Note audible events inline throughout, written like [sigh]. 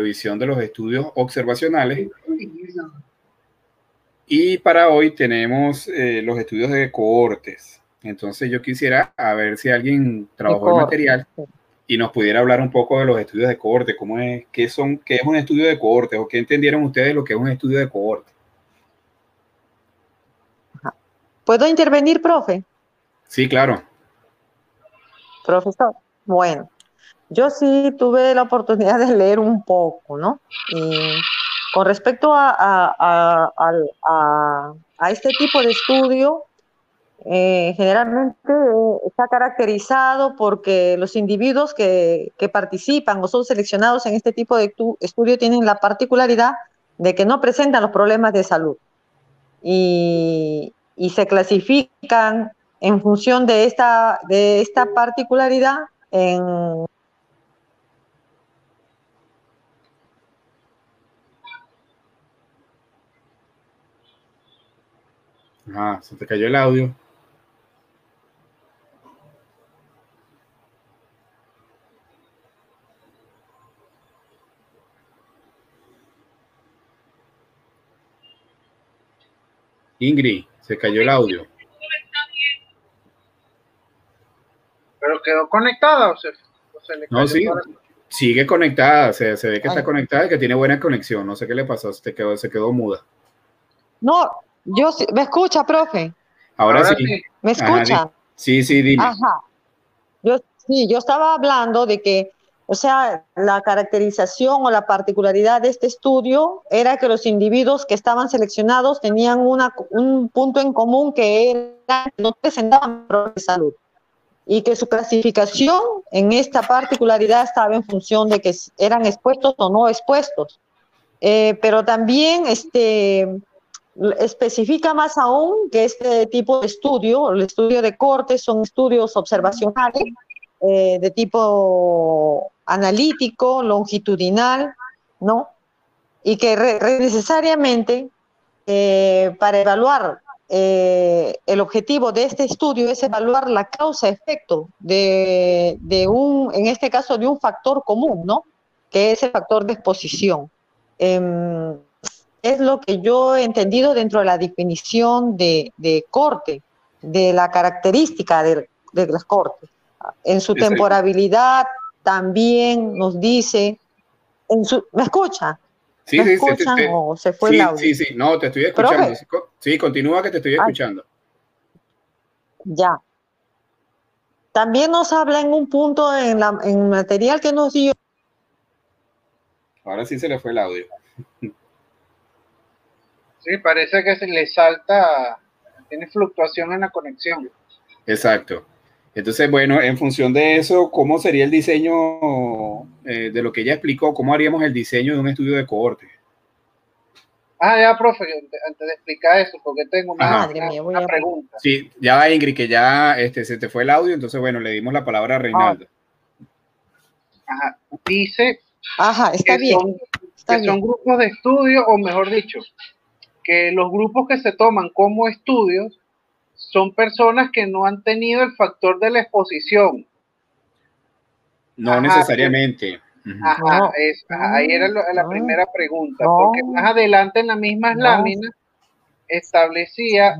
revisión de los estudios observacionales. Y para hoy tenemos eh, los estudios de cohortes. Entonces yo quisiera a ver si alguien trabajó el material y nos pudiera hablar un poco de los estudios de cohorte, cómo es, qué son, qué es un estudio de cohorte o qué entendieron ustedes lo que es un estudio de cohorte. ¿Puedo intervenir, profe? Sí, claro. Profesor, bueno, yo sí tuve la oportunidad de leer un poco, ¿no? Y con respecto a, este tipo de estudio, eh, generalmente eh, está caracterizado porque los individuos que, participan o son seleccionados en este tipo de estudio tienen la particularidad de que no presentan los problemas de salud y, se clasifican en función de esta, de esta particularidad en Ah, se te cayó el audio. Ingrid, se cayó el audio. ¿Pero quedó conectada o se, le No, sí, sigue conectada, se, se ve que está conectada y que tiene buena conexión. No sé qué le pasó, se quedó, se quedó muda. No, yo ¿me escucha, profe? Ahora, sí. ¿Me escucha? sí, sí, dime. Ajá. Yo, sí, yo estaba hablando de que, o sea, la caracterización o la particularidad de este estudio era que los individuos que estaban seleccionados tenían una, un punto en común que era que no presentaban problemas de salud y que su clasificación en esta particularidad estaba en función de que eran expuestos o no expuestos. Eh, pero también este, especifica más aún que este tipo de estudio, el estudio de cortes, son estudios observacionales eh, de tipo analítico, longitudinal, ¿no? Y que necesariamente eh, para evaluar eh, el objetivo de este estudio es evaluar la causa-efecto de, de, un, en este caso, de un factor común, ¿no? Que es el factor de exposición. Em, es lo que yo he entendido dentro de la definición de, corte, de la característica de, las cortes. En su temporabilidad también nos dice, en su, ¿me escucha? Sí, ¿Me sí, escuchan o se fue el audio? Sí, sí, no, te estoy escuchando. sí, continúa que te estoy escuchando. ya. También nos habla en un punto en, la, en material que nos dio. Ahora sí se le fue el audio. Sí, parece que se le salta, tiene fluctuación en la conexión. Exacto. Entonces, bueno, en función de eso, ¿cómo sería el diseño eh, de lo que ella explicó? ¿Cómo haríamos el diseño de un estudio de cohorte? Ah, ya, profe, antes de explicar eso, porque tengo una, pregunta. Sí, ya Ingrid, que ya este, se te fue el audio, entonces, bueno, le dimos la palabra a Reinaldo. Ajá, dice Ajá, está bien. que son grupos de estudio, o mejor dicho, que los grupos que se toman como estudios son personas que no han tenido el factor de la exposición. No necesariamente. Ajá, ahí era la primera pregunta, porque más adelante en las mismas láminas establecía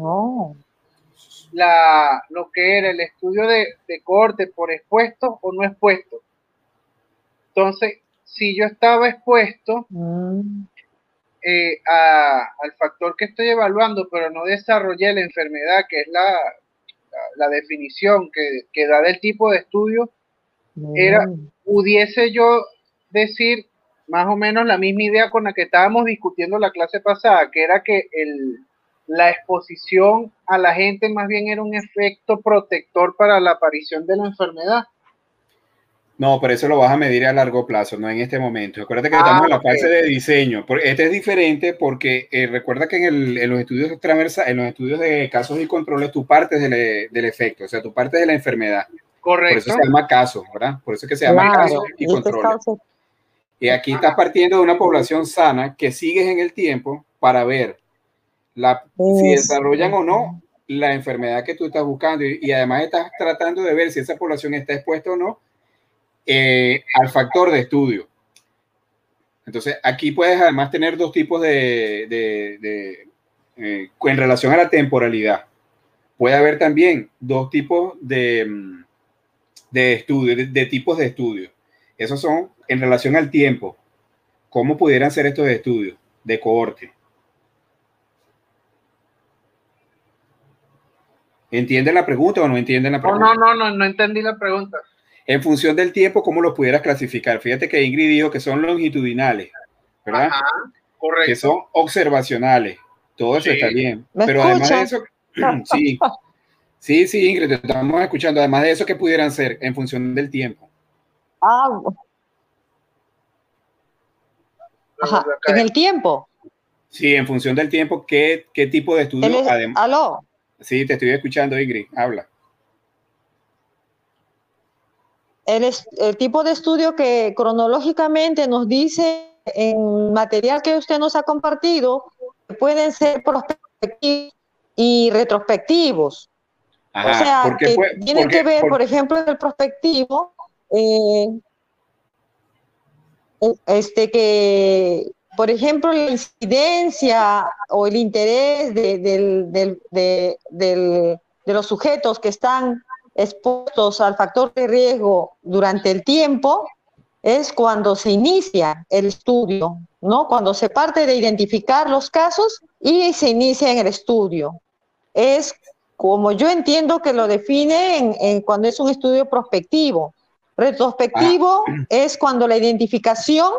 la, lo que era el estudio de, corte por expuesto o no expuesto. Entonces, si yo estaba expuesto, mm. Eh, al factor que estoy evaluando, pero no desarrollé la enfermedad, que es la, la, definición que, da del tipo de estudio, era, pudiese yo decir más o menos la misma idea con la que estábamos discutiendo la clase pasada, que era que el, la exposición a la gente más bien era un efecto protector para la aparición de la enfermedad. No, pero eso lo vas a medir a largo plazo, no en este momento. Acuérdate que estamos en la ah, fase de diseño. Este es diferente porque eh, recuerda que en, los estudios transversales, en los estudios de casos y controles, tú partes del, efecto, o sea, tú partes de la enfermedad. Correcto. Por eso se llama caso, ¿verdad? Por eso es que se llama caso y controles. Y aquí estás partiendo de una población sana que sigues en el tiempo para ver la, si desarrollan o no la enfermedad que tú estás buscando y además estás tratando de ver si esa población está expuesta o no eh, al factor de estudio. Entonces, aquí puedes además tener dos tipos de, de, eh, en relación a la temporalidad. Puede haber también dos tipos de, mm, de estudios, de, tipos de estudios. Esos son en relación al tiempo. ¿Cómo pudieran ser estos estudios de cohorte? ¿Entienden la pregunta o no entienden la pregunta? No, no, no, no, entendí la pregunta. En función del tiempo, ¿cómo los pudieras clasificar? Fíjate que Ingrid dijo que son longitudinales, ¿verdad? Ajá, correcto. Que son observacionales. Todo eso está bien. Pero además de eso, [clears throat] sí, sí, sí, Ingrid, te estamos escuchando. Además de eso, ¿qué pudieran ser en función del tiempo? Ah. Ajá, en el tiempo. Sí, en función del tiempo, ¿qué, qué tipo de estudio? ¿Aló? Sí, te estoy escuchando, Ingrid. Habla. El, el tipo de estudio que cronológicamente nos dice en material que usted nos ha compartido pueden ser prospectivos y retrospectivos. o sea, que tienen que ver, por, ejemplo, en el prospectivo, eh, este que por ejemplo, la incidencia o el interés de, los sujetos que están expuestos al factor de riesgo durante el tiempo es cuando se inicia el estudio, ¿no? Cuando se parte de identificar los casos y se inicia en el estudio. Es como yo entiendo que lo define en, cuando es un estudio prospectivo. Retrospectivo ah. es cuando la identificación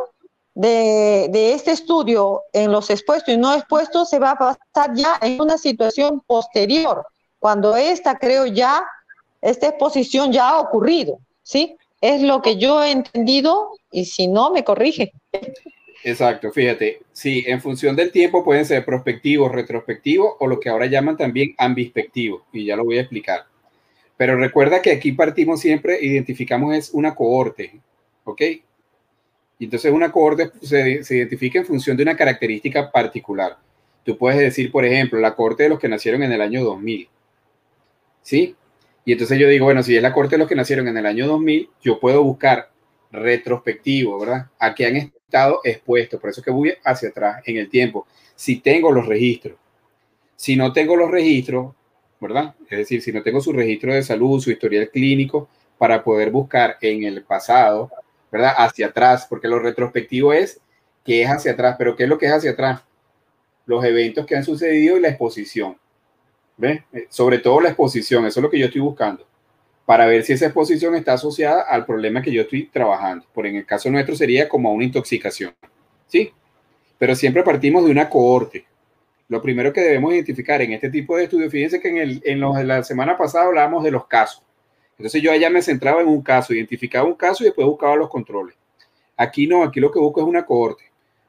de, este estudio en los expuestos y no expuestos se va a pasar ya en una situación posterior, cuando esta, creo ya, esta exposición ya ha ocurrido, ¿sí? Es lo que yo he entendido y si no, me corrige. Exacto, fíjate, sí, en función del tiempo pueden ser prospectivos, retrospectivos o lo que ahora llaman también ambispectivos, y ya lo voy a explicar. Pero recuerda que aquí partimos siempre, identificamos es una cohorte, ¿ok? Y entonces una cohorte se, se, identifica en función de una característica particular. Tú puedes decir, por ejemplo, la cohorte de los que nacieron en el año 2000. ¿Sí? Y entonces yo digo, bueno, si es la cohorte de los que nacieron en el año 2000, yo puedo buscar retrospectivo, ¿verdad? A qué han estado expuestos. Por eso que voy hacia atrás en el tiempo. Si tengo los registros. Si no tengo los registros, ¿verdad? Es decir, si no tengo su registro de salud, su historial clínico, para poder buscar en el pasado ¿verdad? Hacia atrás, porque lo retrospectivo es que es hacia atrás, pero ¿qué es lo que es hacia atrás? Los eventos que han sucedido y la exposición. Eh, sobre todo la exposición, eso es lo que yo estoy buscando, para ver si esa exposición está asociada al problema que yo estoy trabajando. Por en el caso nuestro sería como una intoxicación. ¿Sí? Pero siempre partimos de una cohorte. Lo primero que debemos identificar en este tipo de estudios, fíjense que en, el, en la semana pasada hablábamos de los casos. Entonces yo allá me centraba en un caso, identificaba un caso y después buscaba los controles. Aquí no, aquí lo que busco es una cohorte.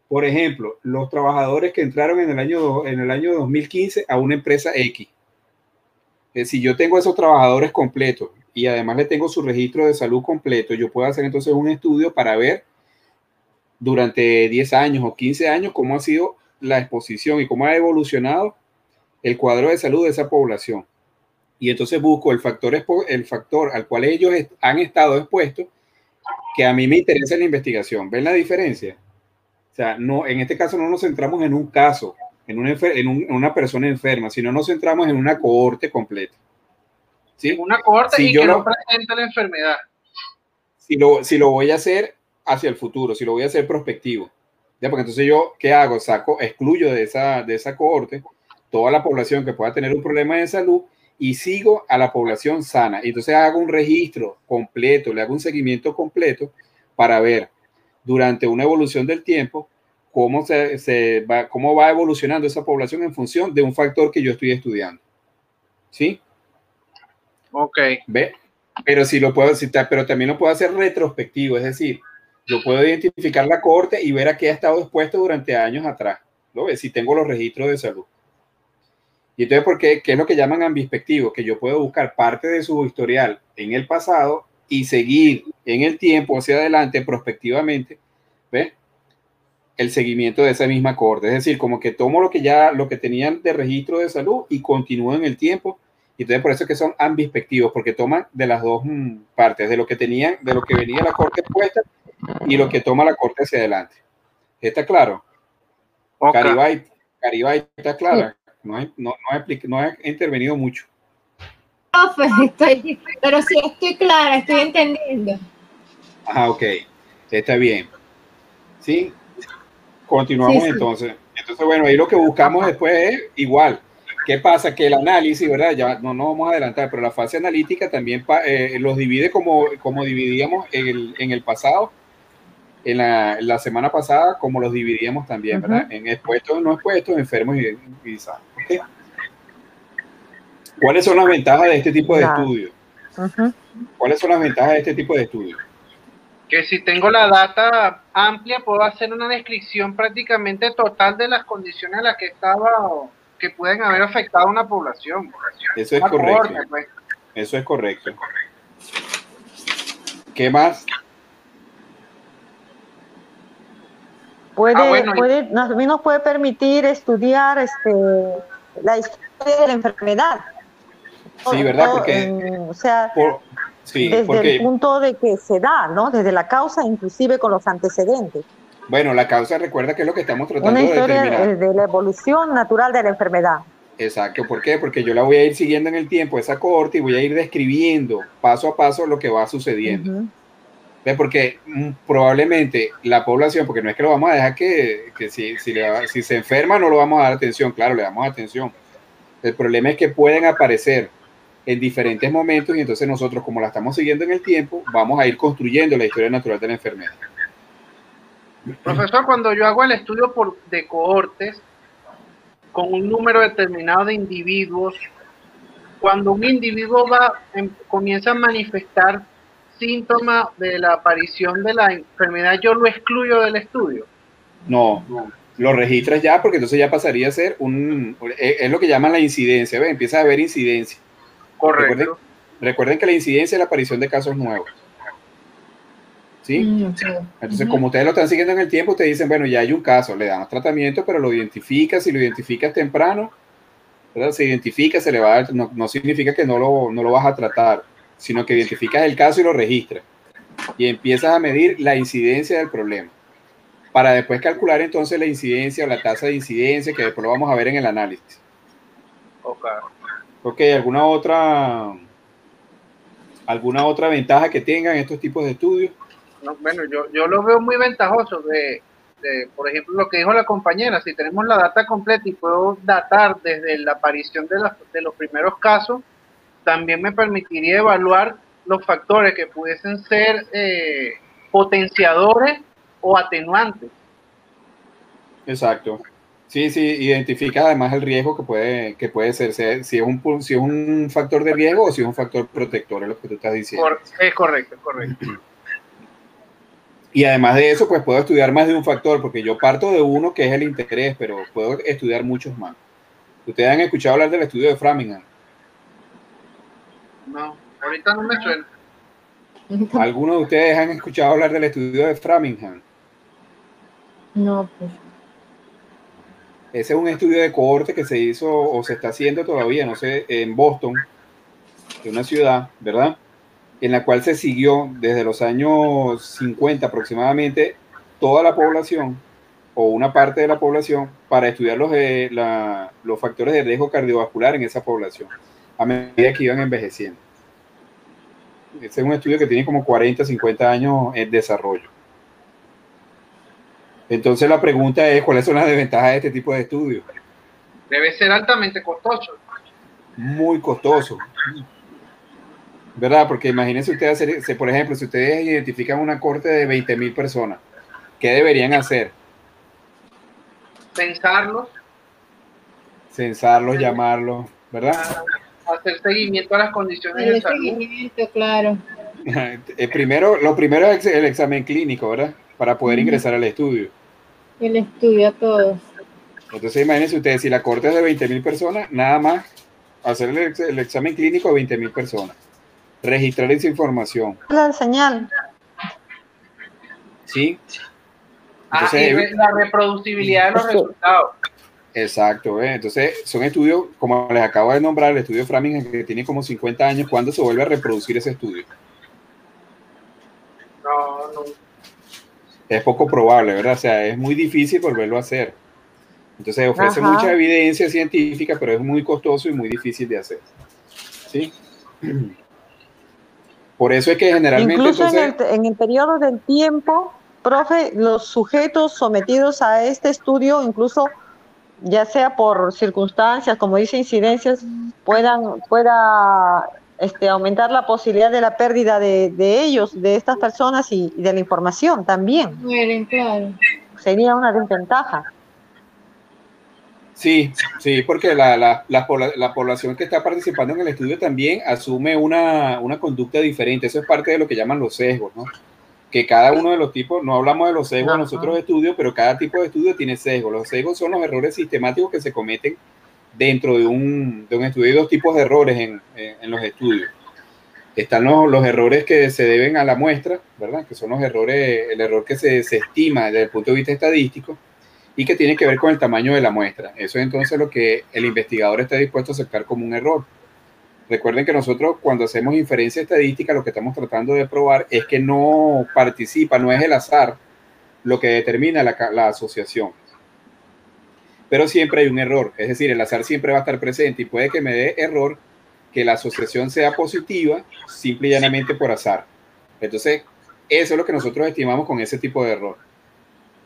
Por ejemplo, los trabajadores que entraron en el año, en el año 2015 a una empresa X. Eh, si yo tengo esos trabajadores completos y además le tengo su registro de salud completo, yo puedo hacer entonces un estudio para ver durante 10 años o 15 años cómo ha sido la exposición y cómo ha evolucionado el cuadro de salud de esa población y entonces busco el factor, el factor al cual ellos han estado expuestos que a mí me interesa la investigación. ¿Ven la diferencia? O sea, no, en este caso no nos centramos en un caso, en una, en, una persona enferma, sino nos centramos en una cohorte completa. ¿Sí? Una cohorte y que no presenta la enfermedad. Si lo, si lo voy a hacer hacia el futuro, si lo voy a hacer prospectivo. ¿ya? Porque entonces yo, ¿qué hago? Saco, excluyo de esa, de esa cohorte toda la población que pueda tener un problema de salud y sigo a la población sana. Y entonces hago un registro completo, le hago un seguimiento completo para ver durante una evolución del tiempo cómo, se, va, cómo va evolucionando esa población en función de un factor que yo estoy estudiando. ¿Sí? Ok. ¿Ve? Pero si lo puedo citar, pero también lo puedo hacer retrospectivo, es decir, yo puedo identificar la corte y ver a qué ha estado expuesto durante años atrás, ¿lo ves? Si tengo los registros de salud. Y entonces, ¿por qué? ¿Qué es lo que llaman ambispectivo? Que yo puedo buscar parte de su historial en el pasado y seguir en el tiempo hacia adelante prospectivamente, ¿ves? El seguimiento de esa misma corte. Es decir, como que tomo lo que ya, lo que tenían de registro de salud y continúo en el tiempo. Y entonces por eso es que son ambispectivos, porque toman de las dos mm, partes, de lo que tenían, de lo que venía la corte expuesta y lo que toma la corte hacia adelante. ¿Está claro? Caribay, Caribay, ¿está clara? No, he, no, no, intervenido mucho. [laughs] estoy, pero sí estoy clara, estoy entendiendo. Ah, ok. Está bien. ¿Sí? Continuamos entonces. Entonces, bueno, ahí lo que buscamos después es igual. ¿Qué pasa? Que el análisis, ¿verdad? Ya no nos vamos a adelantar, pero la fase analítica también eh, los divide como, como dividíamos en el, en el pasado, en la, la, semana pasada, como los dividíamos también, ¿verdad? En expuestos, no expuestos, enfermos y, y ¿Cuáles son las ventajas de este tipo de estudio? ¿Cuáles son las ventajas de este tipo de estudio? Que si tengo la data amplia, puedo hacer una descripción prácticamente total de las condiciones a las que estaba que pueden haber afectado a una población. Eso es correcto. Pues. Eso es correcto. ¿Qué más? Puede, ah, puede, nos, puede permitir estudiar este, la historia de la enfermedad. Sí, ¿verdad? Porque, o sea, desde el punto de que se da, ¿no? Desde la causa, inclusive con los antecedentes. Bueno, la causa, recuerda que es lo que estamos tratando de determinar. de la evolución natural de la enfermedad. Exacto, ¿por qué? Porque yo la voy a ir siguiendo en el tiempo, esa cohorte, y voy a ir describiendo paso a paso lo que va sucediendo. Porque mm, probablemente la población, porque no es que lo vamos a dejar que, que si, si, si se enferma no lo vamos a dar atención, claro, le damos atención. El problema es que pueden aparecer en diferentes momentos y entonces nosotros, como la estamos siguiendo en el tiempo, vamos a ir construyendo la historia natural de la enfermedad. Profesor, cuando yo hago el estudio por, de cohortes con un número determinado de individuos, cuando un individuo va, em, comienza a manifestar síntomas de la aparición de la enfermedad, yo lo excluyo del estudio. No, lo registras ya porque entonces ya pasaría a ser un, es lo que llaman la incidencia, ¿ve? empieza a haber incidencia. Correcto. recuerden que la incidencia es la aparición de casos nuevos. ¿sí? Mm, Entonces, como ustedes lo están siguiendo en el tiempo, ustedes dicen, bueno, ya hay un caso, le damos tratamiento, pero lo identificas, si lo identificas temprano, ¿verdad? Se identifica, se le va a dar, no, no, significa que no lo, no lo vas a tratar, sino que identificas el caso y lo registras. Y empiezas a medir la incidencia del problema. Para después calcular entonces la incidencia o la tasa de incidencia, que después lo vamos a ver en el análisis. Ok. Ok, ¿alguna otra, alguna otra ventaja que tengan estos tipos de estudios? bueno, yo, yo lo veo muy ventajoso de, por ejemplo, lo que dijo la compañera, si tenemos la data completa y puedo datar desde la aparición de, de los primeros casos, también me permitiría evaluar los factores que pudiesen ser eh, potenciadores o atenuantes. Exacto. Sí, sí, identifica además el riesgo que puede, que puede ser, si es, un, si es un factor de riesgo o si es un factor protector, es lo que tú estás diciendo. es correcto, es correcto. Y además de eso, pues puedo estudiar más de un factor, porque yo parto de uno que es el interés, pero puedo estudiar muchos más. ¿Ustedes han escuchado hablar del estudio de Framingham? No, ahorita no me suena. ¿Algunos de ustedes han escuchado hablar del estudio de Framingham? No, pues. Ese es un estudio de cohorte que se hizo o se está haciendo todavía, no sé, en Boston, de una ciudad, ¿verdad? en la cual se siguió desde los años 50 aproximadamente toda la población o una parte de la población para estudiar los, eh, los factores de riesgo cardiovascular en esa población a medida que iban envejeciendo. Este es un estudio que tiene como 40, 50 años en desarrollo. Entonces la pregunta es, ¿cuáles son las desventajas de este tipo de estudios? Debe ser altamente costoso. Muy costoso. ¿verdad? Porque imagínense ustedes hacer, por ejemplo, si ustedes identifican una corte de 20 mil personas, ¿qué deberían hacer? Censarlos. Censarlos, llamarlos, ¿verdad? Hacer seguimiento a las condiciones de salud. Seguimiento, claro. [laughs] El primero, lo primero es el examen clínico, ¿verdad? Para poder ingresar al estudio. El estudio a todos. Entonces imagínense ustedes, si la corte es de 20 mil personas, nada más hacer el, el examen clínico a 20 mil personas registrar esa información. La señal. Sí. Ah, la reproducibilidad de los resultados. Exacto, ¿eh? entonces son estudios, como les acabo de nombrar, el estudio Framingham que tiene como 50 años, ¿cuándo se vuelve a reproducir ese estudio? No, no. Es poco probable, ¿verdad? O sea, es muy difícil volverlo a hacer. Entonces ofrece mucha evidencia científica, pero es muy costoso y muy difícil de hacer. ¿Sí? [clears throat] Por eso es que generalmente... Incluso en, el, periodo del tiempo, profe, los sujetos sometidos a este estudio, incluso ya sea por circunstancias, como dice incidencias, puedan pueda este, aumentar la posibilidad de la pérdida de, ellos, de estas personas y, de la información también. claro. Sería una desventaja. Sí, sí, porque la, la, la, población que está participando en el estudio también asume una, una, conducta diferente. Eso es parte de lo que llaman los sesgos, ¿no? Que cada uno de los tipos, no hablamos de los sesgos en nosotros estudios, pero cada tipo de estudio tiene sesgos. Los sesgos son los errores sistemáticos que se cometen dentro de un, de un estudio. Hay dos tipos de errores en, en los estudios. Están los, los, errores que se deben a la muestra, ¿verdad? Que son los errores, el error que se, se estima desde el punto de vista estadístico y que tiene que ver con el tamaño de la muestra. Eso es entonces lo que el investigador está dispuesto a aceptar como un error. Recuerden que nosotros cuando hacemos inferencia estadística lo que estamos tratando de probar es que no participa, no es el azar lo que determina la, la asociación. Pero siempre hay un error, es decir, el azar siempre va a estar presente y puede que me dé error que la asociación sea positiva simple y llanamente por azar. Entonces, eso es lo que nosotros estimamos con ese tipo de error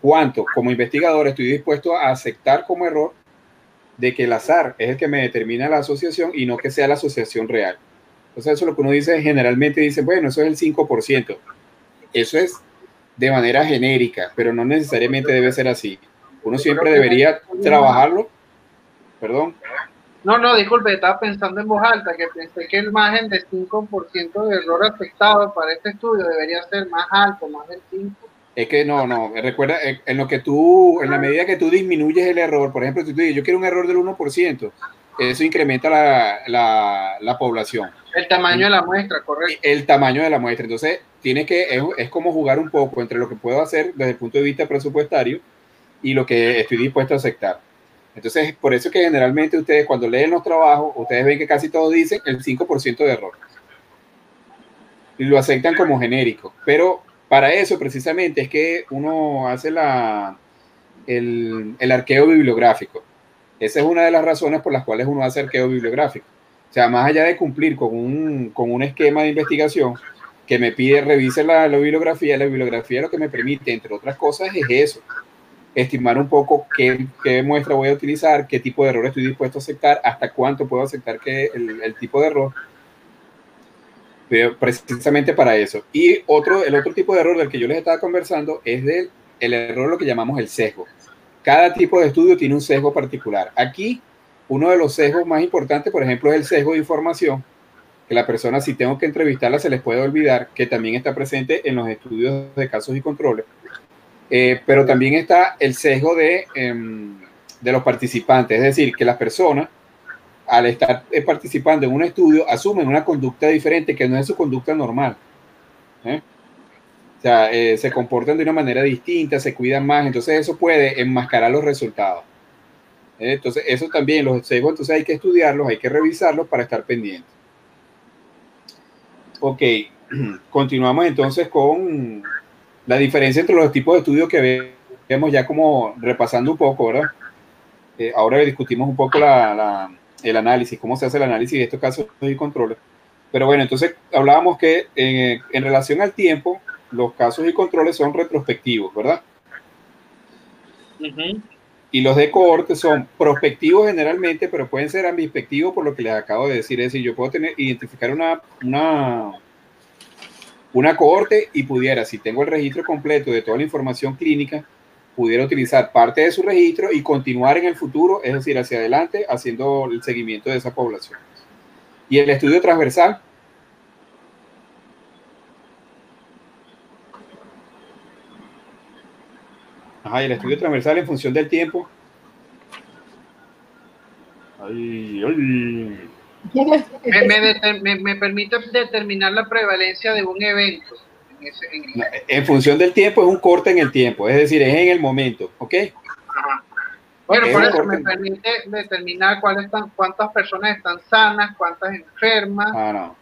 cuánto como investigador estoy dispuesto a aceptar como error de que el azar es el que me determina la asociación y no que sea la asociación real. Entonces eso es lo que uno dice, generalmente dice, bueno, eso es el 5%. Eso es de manera genérica, pero no necesariamente debe ser así. Uno siempre debería trabajarlo. Perdón. No, no, disculpe, estaba pensando en voz alta, que pensé que el margen de 5% de error afectado para este estudio debería ser más alto, más del 5%. Es que no, no, recuerda, en lo que tú, en la medida que tú disminuyes el error, por ejemplo, si tú dices, yo quiero un error del 1%, eso incrementa la, la, población. El tamaño de la muestra, correcto. El tamaño de la muestra. Entonces, tiene que, es, es, como jugar un poco entre lo que puedo hacer desde el punto de vista presupuestario y lo que estoy dispuesto a aceptar. Entonces, por eso que generalmente ustedes cuando leen los trabajos, ustedes ven que casi todos dicen el 5% de error. Y lo aceptan como genérico. Pero para eso precisamente es que uno hace la, el, el, arqueo bibliográfico. Esa es una de las razones por las cuales uno hace arqueo bibliográfico. O sea, más allá de cumplir con un, con un esquema de investigación que me pide revise la, la, bibliografía, la bibliografía lo que me permite, entre otras cosas, es eso. Estimar un poco qué, qué muestra voy a utilizar, qué tipo de error estoy dispuesto a aceptar, hasta cuánto puedo aceptar que el, tipo de error precisamente para eso. Y otro, el otro tipo de error del que yo les estaba conversando es del el error lo que llamamos el sesgo. Cada tipo de estudio tiene un sesgo particular. Aquí, uno de los sesgos más importantes, por ejemplo, es el sesgo de información, que la persona, si tengo que entrevistarla, se les puede olvidar, que también está presente en los estudios de casos y controles. Eh, pero también está el sesgo de, em, de los participantes, es decir, que las personas al estar eh, participando en un estudio, asumen una conducta diferente que no es su conducta normal. ¿eh? O sea, se comportan de una manera distinta, se cuidan más, entonces eso puede enmascarar los resultados. Entonces, eso también, los sesgos, entonces hay que estudiarlos, hay que revisarlos para estar pendientes. Ok, [clears throat] continuamos entonces con la diferencia entre los tipos de estudios que vemos ya como repasando un poco, ¿verdad? ahora discutimos un poco la el análisis, cómo se hace el análisis de estos casos y controles. Pero bueno, entonces hablábamos que eh, en relación al tiempo, los casos y controles son retrospectivos, ¿verdad? Y los de cohorte son prospectivos generalmente, pero pueden ser ambispectivos por lo que les acabo de decir. Es decir, yo puedo tener, identificar una, una, una cohorte y pudiera, si tengo el registro completo de toda la información clínica, pudiera utilizar parte de su registro y continuar en el futuro, es decir, hacia adelante, haciendo el seguimiento de esa población. Y el estudio transversal. Ajá, y el estudio transversal en función del tiempo. Ay, ay. Me, me permite determinar la prevalencia de un evento en función del tiempo es un corte en el tiempo, es decir, es en el momento, ¿ok? Bueno, por eso me permite determinar cuáles están, cuántas personas están sanas, cuántas enfermas. Ah, no.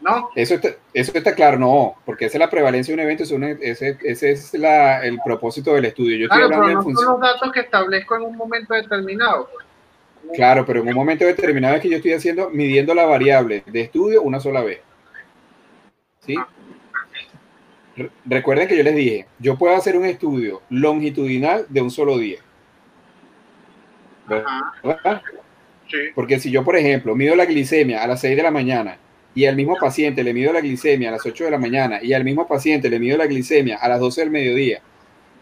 ¿no? Eso está, eso está claro, no, porque esa es la prevalencia de un evento, ese, ese, es la, el propósito del estudio. Yo claro, pero no son los datos que establezco en un momento determinado. Claro, pero en un momento determinado es que yo estoy haciendo, midiendo la variable de estudio una sola vez. ¿Sí? Recuerden que yo les dije, yo puedo hacer un estudio longitudinal de un solo día. ¿Verdad? Sí. Porque si yo, por ejemplo, mido la glicemia a las 6 de la mañana y al mismo paciente le mido la glicemia a las 8 de la mañana y al mismo paciente le mido la glicemia a las 12 del mediodía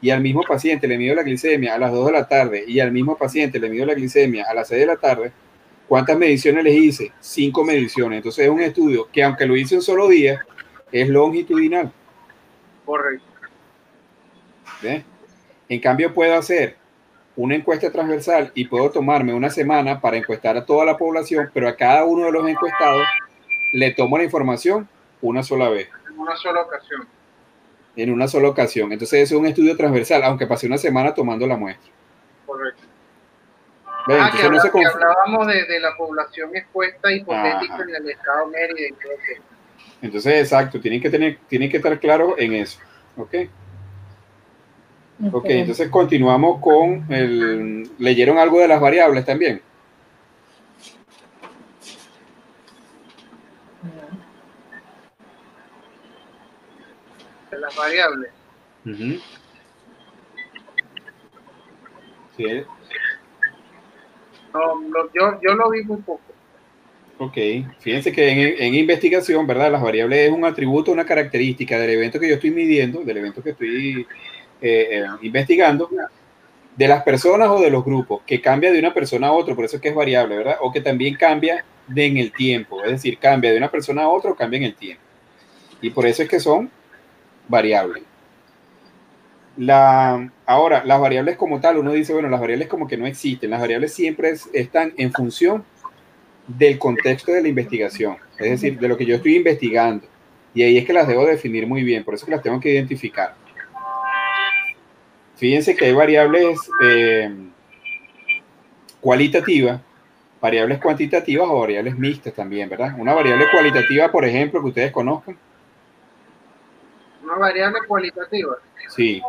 y al mismo paciente le mido la glicemia a las 2 de la tarde y al mismo paciente le mido la glicemia a las 6 de la tarde, ¿cuántas mediciones les hice? Cinco mediciones. Entonces es un estudio que aunque lo hice un solo día, es longitudinal. Correcto. En cambio puedo hacer una encuesta transversal y puedo tomarme una semana para encuestar a toda la población, pero a cada uno de los encuestados le tomo la información una sola vez. En una sola ocasión. En una sola ocasión. Entonces es un estudio transversal, aunque pasé una semana tomando la muestra. Correcto. ah, que, hablábamos de, la población expuesta hipotética en el estado Mérida. Entonces, exacto, tienen que, tener, tienen que estar claros en eso. ¿Ok? Ok, entonces continuamos con el... ¿Leyeron algo de las variables también? De las variables. Sí. No, yo, yo lo vi muy poco. Ok, fíjense que en, investigación, ¿verdad? Las variables es un atributo, una característica del evento que yo estoy midiendo, del evento que estoy eh, eh, investigando, de las personas o de los grupos, que cambia de una persona a otra, por eso es que es variable, ¿verdad? O que también cambia de en el tiempo, es decir, cambia de una persona a otra o cambia en el tiempo. Y por eso es que son variables. La, ahora, las variables como tal, uno dice, bueno, las variables como que no existen, las variables siempre están en función del contexto de la investigación, es decir, de lo que yo estoy investigando. Y ahí es que las debo definir muy bien, por eso que las tengo que identificar. Fíjense que hay variables eh, cualitativas, variables cuantitativas o variables mixtas también, ¿verdad? Una variable cualitativa, por ejemplo, que ustedes conozcan. Una variable cualitativa. Sí.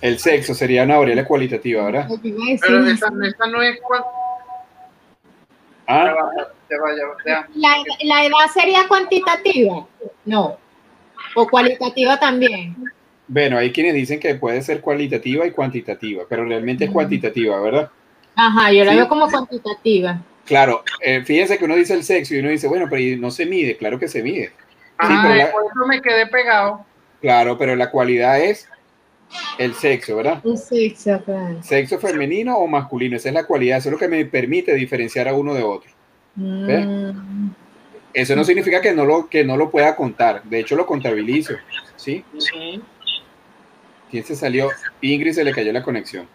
El sexo sería una variable cualitativa, ¿verdad? Pero esa, no es ¿Ah? La, la, edad sería cuantitativa, no, o cualitativa también. Bueno, hay quienes dicen que puede ser cualitativa y cuantitativa, pero realmente es cuantitativa, ¿verdad? Ajá, yo la veo como cuantitativa. Claro, eh, fíjense que uno dice el sexo y uno dice, bueno, pero no se mide, claro que se mide. Ah, por eso me quedé pegado. Claro, pero la cualidad es el sexo, ¿verdad? El sexo, claro. Sexo femenino o masculino, esa es la cualidad, eso es lo que me permite diferenciar a uno de otro. Mm. Eso no significa que no, lo, que no lo pueda contar, de hecho lo contabilizo, ¿sí? ¿Quién se salió? Ingrid se le cayó la conexión.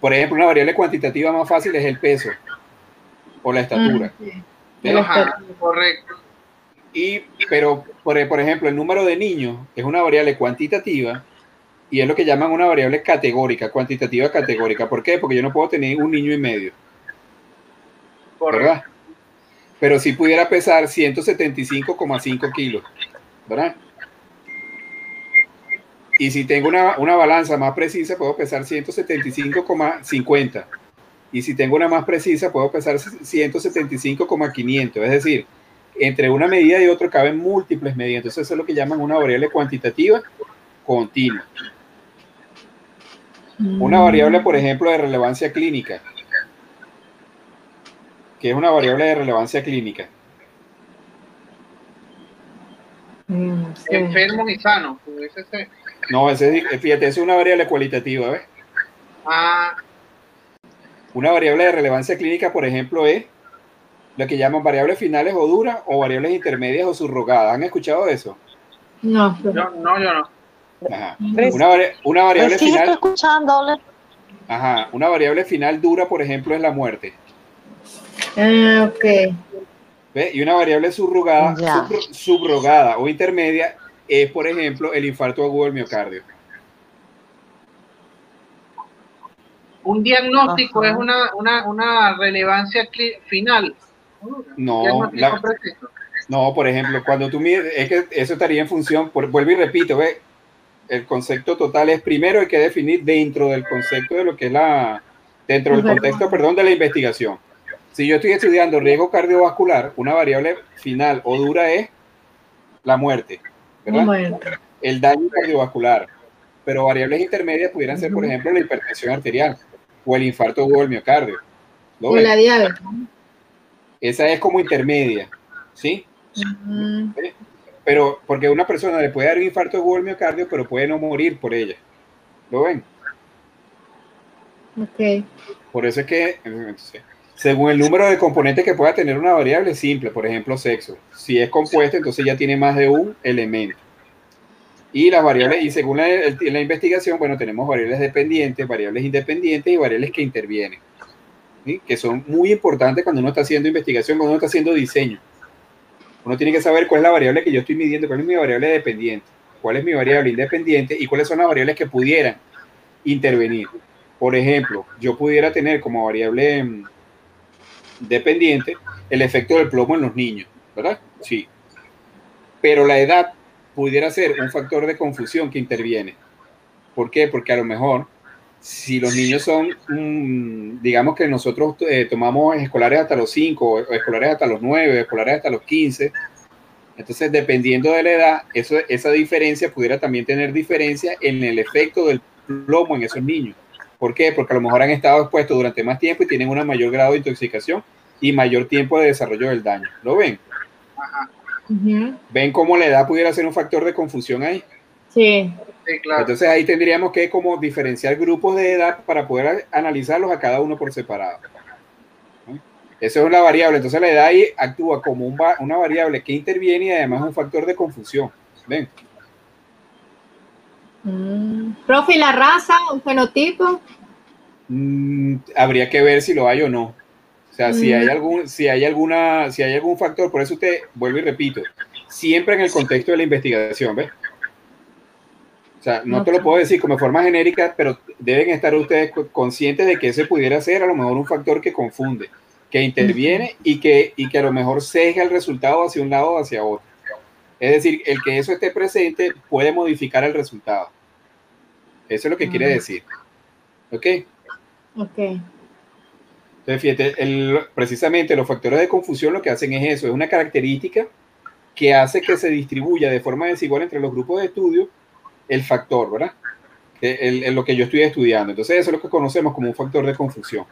Por ejemplo, una variable cuantitativa más fácil es el peso o la estatura. Ah, correcto. Y, pero, por, por, ejemplo, el número de niños es una variable cuantitativa y es lo que llaman una variable categórica, cuantitativa categórica. ¿Por qué? Porque yo no puedo tener un niño y medio. ¿Verdad? Pero si pudiera pesar 175,5 kilos, ¿verdad? Y si tengo una, una balanza más precisa, puedo pesar 175,50. Y si tengo una más precisa, puedo pesar 175,500. Es decir, entre una medida y otra caben múltiples medidas. Entonces, eso es lo que llaman una variable cuantitativa continua. Una variable, por ejemplo, de relevancia clínica. ¿Qué es una variable de relevancia clínica? Mm, Enfermo y sano. No, ese, fíjate, es una variable cualitativa, ¿ves? Ah. Una variable de relevancia clínica, por ejemplo, es lo que llaman variables finales o duras o variables intermedias o subrogadas. ¿Han escuchado eso? No, yo, no, yo no. Ajá. Una, una variable sí, final. Escuchando. Ajá. Una variable final dura, por ejemplo, es la muerte. Ah, ok. ¿Ve? Y una variable subrogada, subrogada o intermedia es, por ejemplo, el infarto agudo del miocardio. Un diagnóstico es una, una, una, relevancia final. No, no, por ejemplo, cuando tú mides, es que eso estaría en función, por, vuelvo y repito, ¿ve? el concepto total es primero hay que definir dentro del concepto de lo que es la, dentro del contexto, perdón, de la investigación. Si yo estoy estudiando riesgo cardiovascular, una variable final o dura es la muerte, ¿verdad? El daño cardiovascular. Pero variables intermedias pudieran ser, por ejemplo, la hipertensión arterial o el infarto o el miocardio. O la diabetes. Esa es como intermedia, ¿sí? Pero porque una persona le puede dar un infarto o el miocardio, pero puede no morir por ella. ¿Lo ven? Ok. Por eso es que, según el número de componentes que pueda tener una variable simple, por ejemplo, sexo, si es compuesta, entonces ya tiene más de un elemento. Y las variables, y según la, investigación, bueno, tenemos variables dependientes, variables independientes y variables que intervienen, que son muy importantes cuando uno está haciendo investigación, cuando uno está haciendo diseño. Uno tiene que saber cuál es la variable que yo estoy midiendo, cuál es mi variable dependiente, cuál es mi variable independiente y cuáles son las variables que pudieran intervenir. Por ejemplo, yo pudiera tener como variable mm, dependiente el efecto del plomo en los niños, ¿verdad? Sí. Pero la edad pudiera ser un factor de confusión que interviene. ¿Por qué? Porque a lo mejor si los niños son, mm, digamos que nosotros eh, tomamos escolares hasta los 5, escolares hasta los 9, escolares hasta los 15, entonces dependiendo de la edad, eso, esa diferencia pudiera también tener diferencia en el efecto del plomo en esos niños. ¿Por qué? Porque a lo mejor han estado expuestos durante más tiempo y tienen un mayor grado de intoxicación y mayor tiempo de desarrollo del daño. ¿Lo ven? ¿Ven cómo la edad pudiera ser un factor de confusión ahí? Sí. claro. Entonces ahí tendríamos que como diferenciar grupos de edad para poder analizarlos a cada uno por separado. Esa es una variable. Entonces la edad ahí actúa como una variable que interviene y además es un factor de confusión. ¿Ven? Mm. Profe, la raza, un fenotipo? Mm, habría que ver si lo hay o no. O sea, si hay algún, si hay alguna, si hay algún factor, por eso usted vuelvo y repito, siempre en el contexto de la investigación, ¿ves? O sea, no te lo puedo decir como forma genérica, pero deben estar ustedes conscientes de que ese pudiera ser a lo mejor un factor que confunde, que interviene y que, y que a lo mejor sesga el resultado hacia un lado o hacia otro. Es decir, el que eso esté presente puede modificar el resultado. Eso es lo que quiere decir. ¿Ok? Ok. Entonces, fíjate, precisamente los factores de confusión lo que hacen es eso, es una característica que hace que se distribuya de forma desigual entre los grupos de estudio el factor, ¿verdad? En lo que yo estoy estudiando. Entonces, eso es lo que conocemos como un factor de confusión.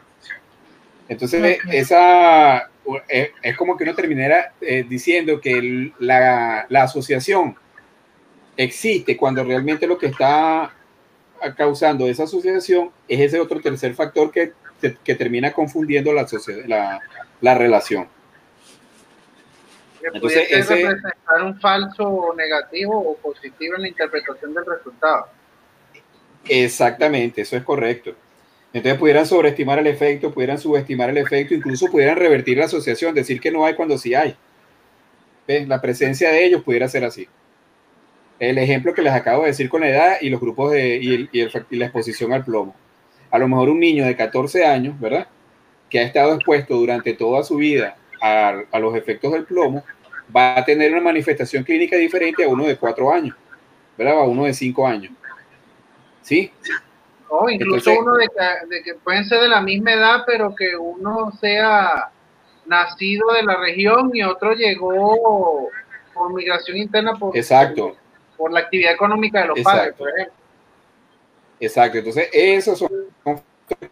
Entonces, esa es, como que uno terminara eh, diciendo que la, la asociación existe cuando realmente lo que está causando esa asociación es ese otro tercer factor que que, termina confundiendo la, la, la relación. Entonces, ese, representar un falso negativo o positivo en la interpretación del resultado. Exactamente, eso es correcto. Entonces pudieran sobreestimar el efecto, pudieran subestimar el efecto, incluso pudieran revertir la asociación, decir que no hay cuando sí hay. La presencia de ellos pudiera ser así. El ejemplo que les acabo de decir con la edad y los grupos de, y, y la exposición al plomo a lo mejor un niño de 14 años, ¿verdad? Que ha estado expuesto durante toda su vida a, los efectos del plomo, va a tener una manifestación clínica diferente a uno de 4 años, ¿verdad? A uno de 5 años. ¿Sí? O incluso uno de que, pueden ser de la misma edad, pero que uno sea nacido de la región y otro llegó por migración interna por, Exacto. por, la actividad económica de los padres, por ejemplo. Exacto, entonces esos son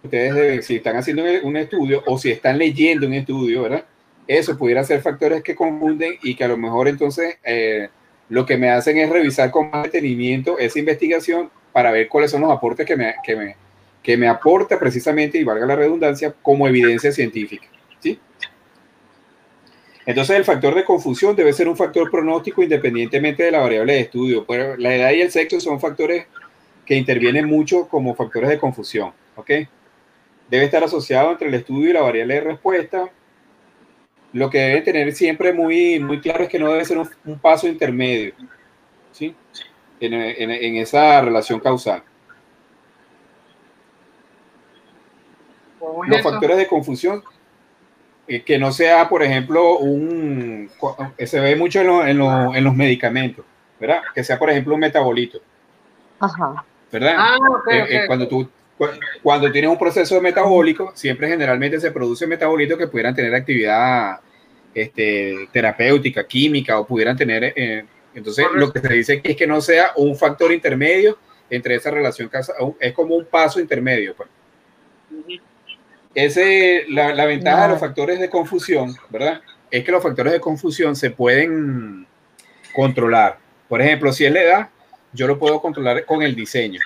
ustedes deben, si están haciendo un estudio o si están leyendo un estudio, ¿verdad? Eso pudiera ser factores que confunden y que a lo mejor entonces eh, lo que me hacen es revisar con más detenimiento esa investigación para ver cuáles son los aportes que me, que me, que me aporta precisamente, y valga la redundancia, como evidencia científica. ¿sí? Entonces el factor de confusión debe ser un factor pronóstico independientemente de la variable de estudio. la edad y el sexo son factores que intervienen mucho como factores de confusión. ¿ok? Debe estar asociado entre el estudio y la variable de respuesta. Lo que deben tener siempre muy, muy claro es que no debe ser un, paso intermedio, ¿sí? En, esa relación causal. los factores de confusión eh, que no sea, por ejemplo, un, se ve mucho en, en, los medicamentos, ¿verdad? Que sea, por ejemplo, un metabolito. Ajá. ¿Verdad? Ah, eh, eh, cuando tú cuando tienes un proceso metabólico, siempre generalmente se produce metabolitos que pudieran tener actividad este, terapéutica, química o pudieran tener... entonces, lo que se dice es que no sea un factor intermedio entre esa relación, es como un paso intermedio. Pues. Ese, la, la ventaja de los factores de confusión, ¿verdad? Es que los factores de confusión se pueden controlar. Por ejemplo, si es la edad, yo lo puedo controlar con el diseño.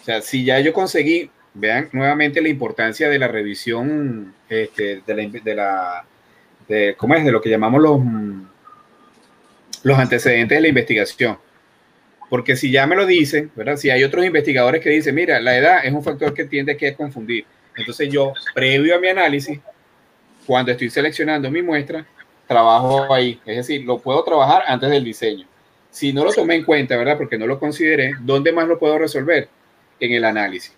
O sea, si ya yo conseguí, vean nuevamente la importancia de la revisión este, de, la, de la de, ¿cómo es? De lo que llamamos los, los antecedentes de la investigación. Porque si ya me lo dicen, ¿verdad? Si hay otros investigadores que dicen, mira, la edad es un factor que tiende a confundir. Entonces yo, previo a mi análisis, cuando estoy seleccionando mi muestra, trabajo ahí. Es decir, lo puedo trabajar antes del diseño. Si no lo tomé en cuenta, ¿verdad? Porque no lo consideré, ¿dónde más lo puedo resolver? En el análisis.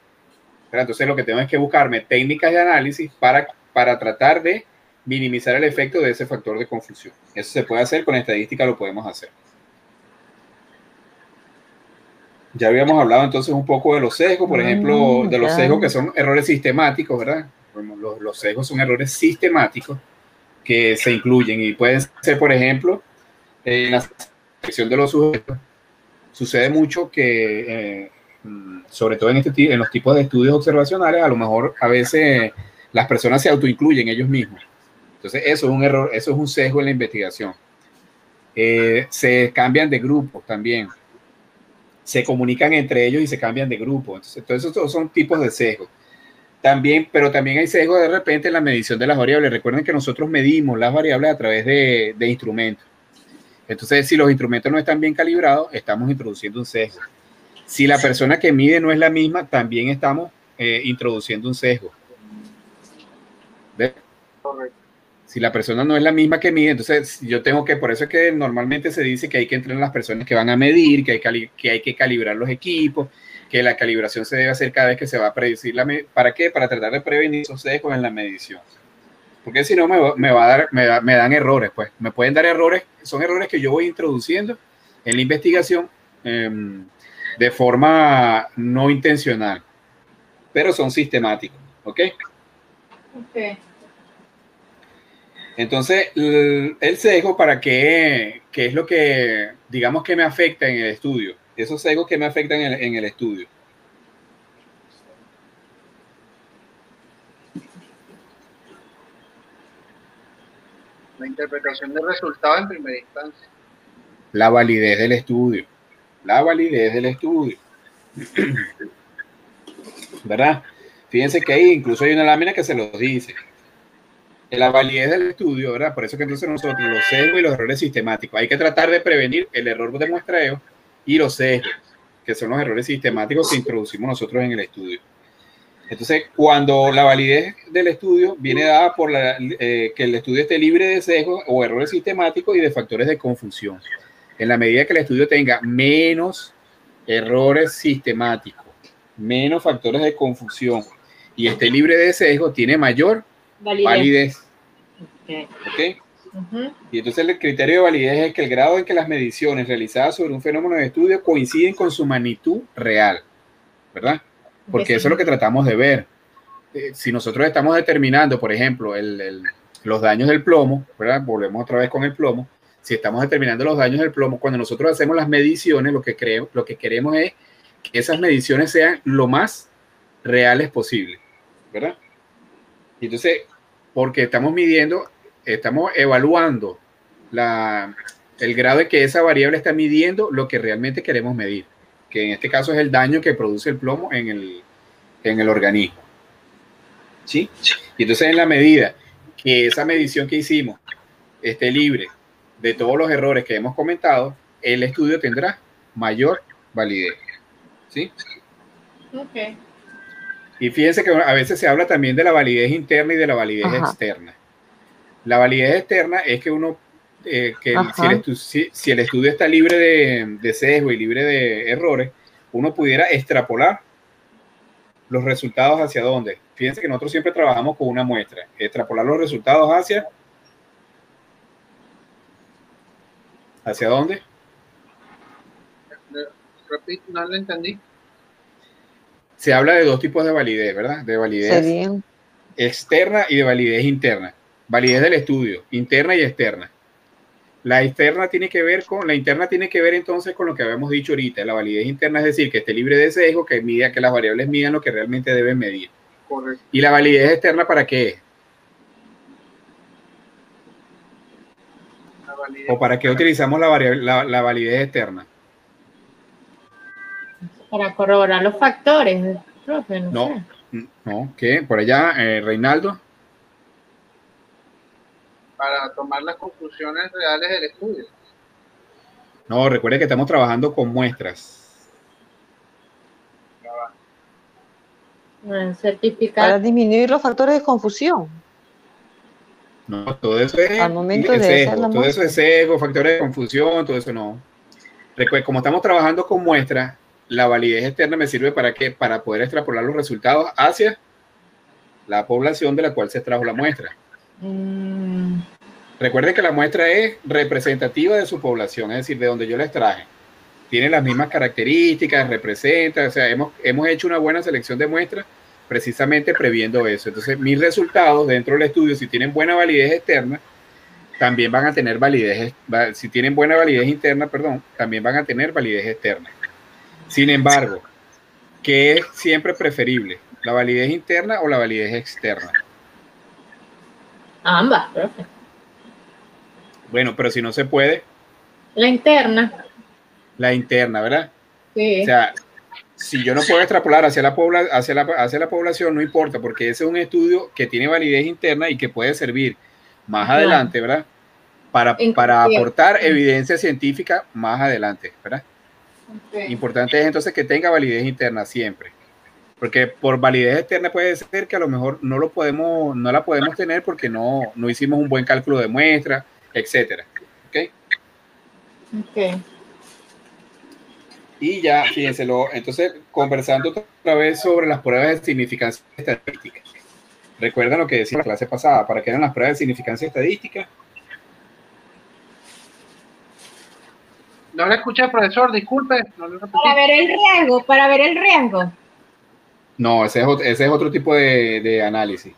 Entonces lo que tengo es que buscarme técnicas de análisis para, para tratar de minimizar el efecto de ese factor de confusión. Eso se puede hacer, con estadística lo podemos hacer. Ya habíamos hablado entonces un poco de los sesgos, por ejemplo, mm, de los sesgos que son errores sistemáticos, ¿verdad? Los, los, sesgos son errores sistemáticos que se incluyen y pueden ser, por ejemplo, en la de los sujetos. Sucede mucho que, eh, sobre todo en, este, en los tipos de estudios observacionales, a lo mejor a veces las personas se autoincluyen ellos mismos. Entonces, eso es un error, eso es un sesgo en la investigación. Eh, se cambian de grupo también se comunican entre ellos y se cambian de grupo. Entonces, todos esos son tipos de sesgos. También, pero también hay sesgo de repente en la medición de las variables. Recuerden que nosotros medimos las variables a través de instrumentos. Entonces, si los instrumentos no están bien calibrados, estamos introduciendo un sesgo. Si la persona que mide no es la misma, también estamos eh, introduciendo un sesgo. ¿Ves? Si la persona no es la misma que mide, entonces yo tengo que, por eso es que normalmente se dice que hay que entrenar las personas que van a medir, que hay, que, hay que calibrar los equipos, que la calibración se debe hacer cada vez que se va a predecir la ¿Para qué? Para tratar de prevenir esos sesgos en la medición. Porque si no me, va a dar, me, dan errores, pues. Me pueden dar errores, son errores que yo voy introduciendo en la investigación em, de forma no intencional, pero son sistemáticos, ¿ok? Ok. Entonces, el sesgo, ¿para qué, qué es lo que, digamos, que me afecta en el estudio? Esos sesgos que me afectan en el, en el estudio. La interpretación del resultado en primera instancia. La validez del estudio. La validez del estudio. [clears throat] ¿Verdad? Fíjense que ahí incluso hay una lámina que se los dice la validez del estudio, ¿verdad? Por eso que entonces nosotros los sesgos y los errores sistemáticos, hay que tratar de prevenir el error de muestreo y los sesgos, que son los errores sistemáticos que introducimos nosotros en el estudio. Entonces, cuando la validez del estudio viene dada por la, eh, que el estudio esté libre de sesgos o errores sistemáticos y de factores de confusión. En la medida que el estudio tenga menos errores sistemáticos, menos factores de confusión y esté libre de sesgos, tiene mayor validez. Y entonces el criterio de validez es que el grado en que las mediciones realizadas sobre un fenómeno de estudio coinciden con su magnitud real, ¿verdad? Porque eso es lo que tratamos de ver. Eh, si nosotros estamos determinando, por ejemplo, los daños del plomo, ¿verdad? Volvemos otra vez con el plomo. Si estamos determinando los daños del plomo, cuando nosotros hacemos las mediciones, lo que, creemos, lo que queremos es que esas mediciones sean lo más reales posible, ¿verdad? Y entonces, porque estamos midiendo, estamos evaluando la, el grado de que esa variable está midiendo lo que realmente queremos medir, que en este caso es el daño que produce el plomo en el, en el organismo. ¿Sí? Y entonces en la medida que esa medición que hicimos esté libre de todos los errores que hemos comentado, el estudio tendrá mayor validez. ¿Sí? Ok. Y fíjense que a veces se habla también de la validez interna y de la validez externa. La validez externa es que uno, eh, que si el, estudio está libre de, de, sesgo y libre de errores, uno pudiera extrapolar los resultados hacia dónde? fíjense que nosotros siempre trabajamos con una muestra, extrapolar los resultados hacia... ¿Hacia dónde? Repito, no lo entendí. Se habla de dos tipos de validez, ¿verdad? De validez externa y de validez interna. Validez del estudio, interna y externa. La externa tiene que ver con, la interna tiene que ver entonces con lo que habíamos dicho ahorita. La validez interna es decir, que esté libre de sesgo, que mida, que las variables midan lo que realmente deben medir. Correcto. ¿Y la validez externa para qué ¿O para qué utilizamos la, variable, la, validez externa? Para corroborar los factores, no, no, ¿qué? Por allá, eh, Reinaldo para tomar las conclusiones reales del estudio. No, recuerde que estamos trabajando con muestras. Certificar. Para disminuir los factores de confusión. No, todo eso es, Al momento de todo eso es ego, factores de confusión, todo eso no. Recuerde, como estamos trabajando con muestras, la validez externa me sirve para qué? Para poder extrapolar los resultados hacia la población de la cual se extrajo la muestra. Mm. Recuerden que la muestra es representativa de su población, es decir, de donde yo la extraje. Tiene las mismas características, representa, o sea, hemos, hemos hecho una buena selección de muestras precisamente previendo eso. Entonces, mis resultados dentro del estudio, si tienen buena validez externa, también van a tener validez, si tienen buena validez interna, perdón, también van a tener validez externa. Sin embargo, ¿qué es siempre preferible? ¿La validez interna o la validez externa? Ambas, profe. Bueno, pero si no se puede. La interna. La interna, ¿verdad? Sí. O sea, si yo no puedo extrapolar hacia la, hacia, la, hacia la población, no importa, porque ese es un estudio que tiene validez interna y que puede servir más adelante, ¿verdad? Para, para aportar evidencia científica más adelante, ¿verdad? Importante es entonces que tenga validez interna siempre. Porque por validez externa puede ser que a lo mejor no lo podemos, no la podemos tener porque no, no hicimos un buen cálculo de muestra, etcétera. ¿Ok? Ok. Y ya, fíjense, entonces conversando otra vez sobre las pruebas de significancia estadística. Recuerdan lo que decía la clase pasada, ¿para qué eran las pruebas de significancia estadística? No le escuché, profesor, disculpe. para ver el riesgo, para ver el riesgo. No, ese es, otro tipo de, análisis.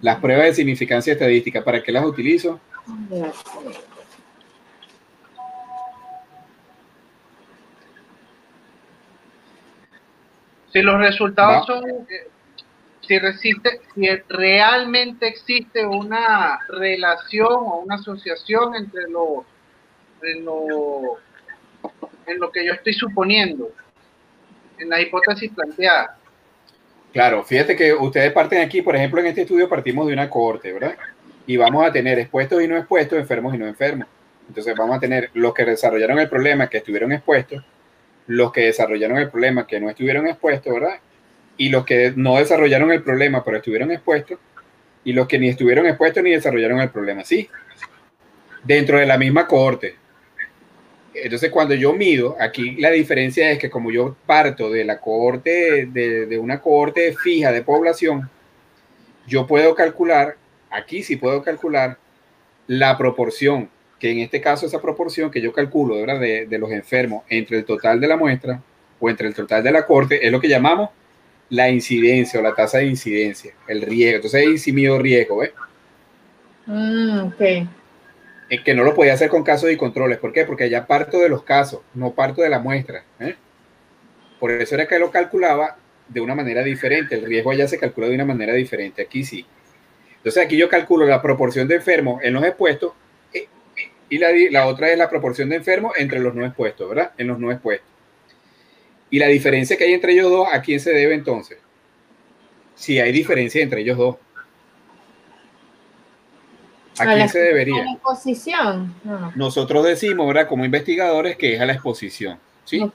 Las pruebas de significancia estadística, ¿para qué las utilizo? Si los resultados son, eh, si, resiste, si realmente existe una relación o una asociación entre lo, en lo, en lo que yo estoy suponiendo, en la hipótesis planteada. Claro, fíjate que ustedes parten aquí, por ejemplo, en este estudio partimos de una cohorte, ¿verdad? Y vamos a tener expuestos y no expuestos, enfermos y no enfermos. Entonces vamos a tener los que desarrollaron el problema, que estuvieron expuestos, los que desarrollaron el problema, que no estuvieron expuestos, ¿verdad? Y los que no desarrollaron el problema, pero estuvieron expuestos, y los que ni estuvieron expuestos ni desarrollaron el problema, ¿sí? Dentro de la misma cohorte. Entonces, cuando yo mido, aquí la diferencia es que como yo parto de la cohorte, de, una cohorte fija de población, yo puedo calcular, aquí sí puedo calcular la proporción, que en este caso esa proporción que yo calculo de, de los enfermos entre el total de la muestra o entre el total de la cohorte, es lo que llamamos la incidencia o la tasa de incidencia, el riesgo. Entonces ahí sí mido riesgo, ok que no lo podía hacer con casos y controles. ¿Por qué? Porque ya parto de los casos, no parto de la muestra. ¿eh? Por eso era que lo calculaba de una manera diferente. El riesgo allá se calcula de una manera diferente. Aquí sí. Entonces aquí yo calculo la proporción de enfermos en los expuestos eh, y la otra es la proporción de enfermos entre los no expuestos, ¿verdad? En los no expuestos. Y la diferencia que hay entre ellos dos, ¿a quién se debe entonces? Si hay diferencia entre ellos dos. ¿A, quién se debería? A la exposición. Nosotros decimos, ¿verdad? Como investigadores, que es a la exposición. ¿sí?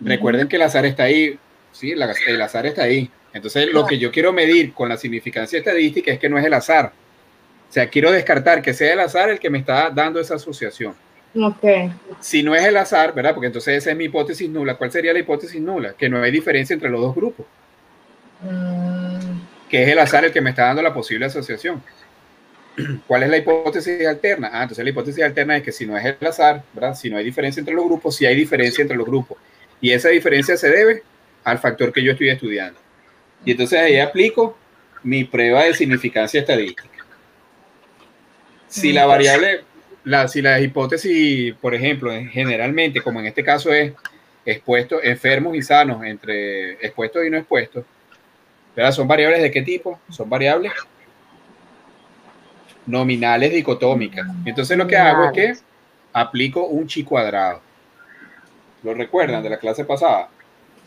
Recuerden que el azar está ahí. Sí, el, azar está ahí. Entonces, lo que yo quiero medir con la significancia estadística es que no es el azar. O sea, quiero descartar que sea el azar el que me está dando esa asociación. Okay. Si no es el azar, ¿verdad? Porque entonces esa es mi hipótesis nula. ¿Cuál sería la hipótesis nula? Que no hay diferencia entre los dos grupos. Mm que es el azar el que me está dando la posible asociación. [clears throat] ¿Cuál es la hipótesis alterna? Ah, entonces la hipótesis alterna es que si no es el azar, ¿verdad? Si no hay diferencia entre los grupos, si hay diferencia entre los grupos. Y esa diferencia se debe al factor que yo estoy estudiando. Y entonces ahí aplico mi prueba de significancia estadística. Si la variable, la, si la hipótesis, por ejemplo, generalmente, como en este caso es expuestos, enfermos y sanos, entre expuestos y no expuestos, ¿verdad? ¿Son variables de qué tipo? Son variables nominales dicotómicas. Entonces lo que hago es que aplico un chi cuadrado. ¿Lo recuerdan de la clase pasada?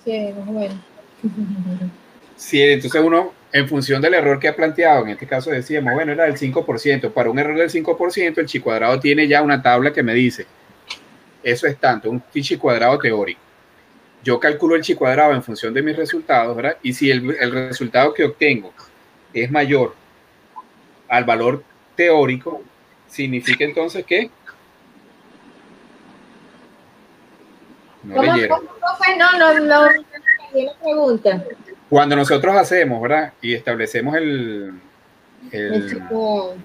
Sí, bueno. [laughs] Sí, entonces uno, en función del error que ha planteado, en este caso decíamos, bueno, era del 5%, para un error del 5%, el chi cuadrado tiene ya una tabla que me dice, eso es tanto, un chi cuadrado teórico. Yo calculo el chi cuadrado en función de mis resultados, ¿verdad? Y si el, el resultado que obtengo es mayor al valor teórico, significa entonces que no. No, no, no, pregunta. Cuando nosotros hacemos, ¿verdad? Y establecemos el, el, tipo.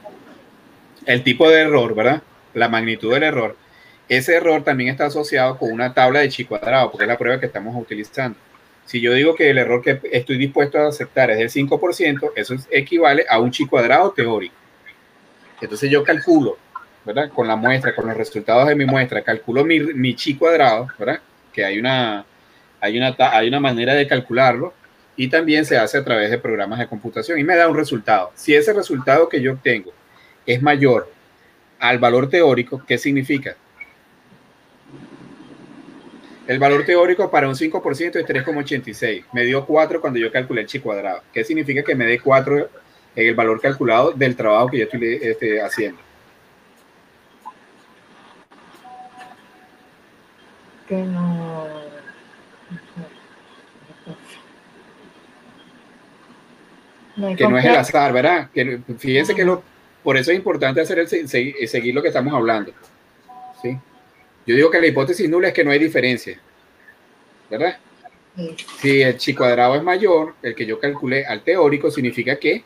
el tipo de error, ¿verdad? La magnitud del error. Ese error también está asociado con una tabla de chi cuadrado, porque es la prueba que estamos utilizando. Si yo digo que el error que estoy dispuesto a aceptar es del 5%, eso equivale a un chi cuadrado teórico. Entonces yo calculo, ¿verdad? Con la muestra, con los resultados de mi muestra, calculo mi, chi cuadrado, ¿verdad? Que hay una, hay, una, hay una manera de calcularlo y también se hace a través de programas de computación y me da un resultado. Si ese resultado que yo obtengo es mayor al valor teórico, ¿qué significa? El valor teórico para un 5% es 3,86. Me dio 4 cuando yo calculé el chi cuadrado. ¿Qué significa que me dé 4 en el valor calculado del trabajo que yo estoy este, haciendo. Que no. que no es el azar, ¿verdad? Que, fíjense que lo, por eso es importante hacer el, seguir lo que estamos hablando. ¿sí? Yo digo que la hipótesis nula es que no hay diferencia, ¿verdad? Si el chi cuadrado es mayor, el que yo calculé al teórico, significa que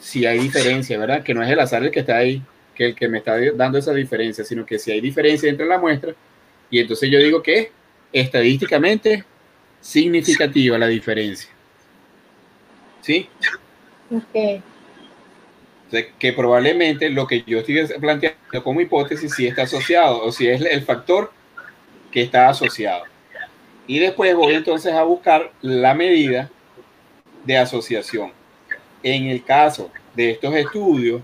si hay diferencia, ¿verdad? Que no es el azar el que está ahí, que el que me está dando esa diferencia, sino que si hay diferencia entre la muestra, y entonces yo digo que es estadísticamente significativa la diferencia. ¿Sí? Ok. que probablemente lo que yo estoy planteando como hipótesis si está asociado o si es el factor que está asociado. Y después voy entonces a buscar la medida de asociación. En el caso de estos estudios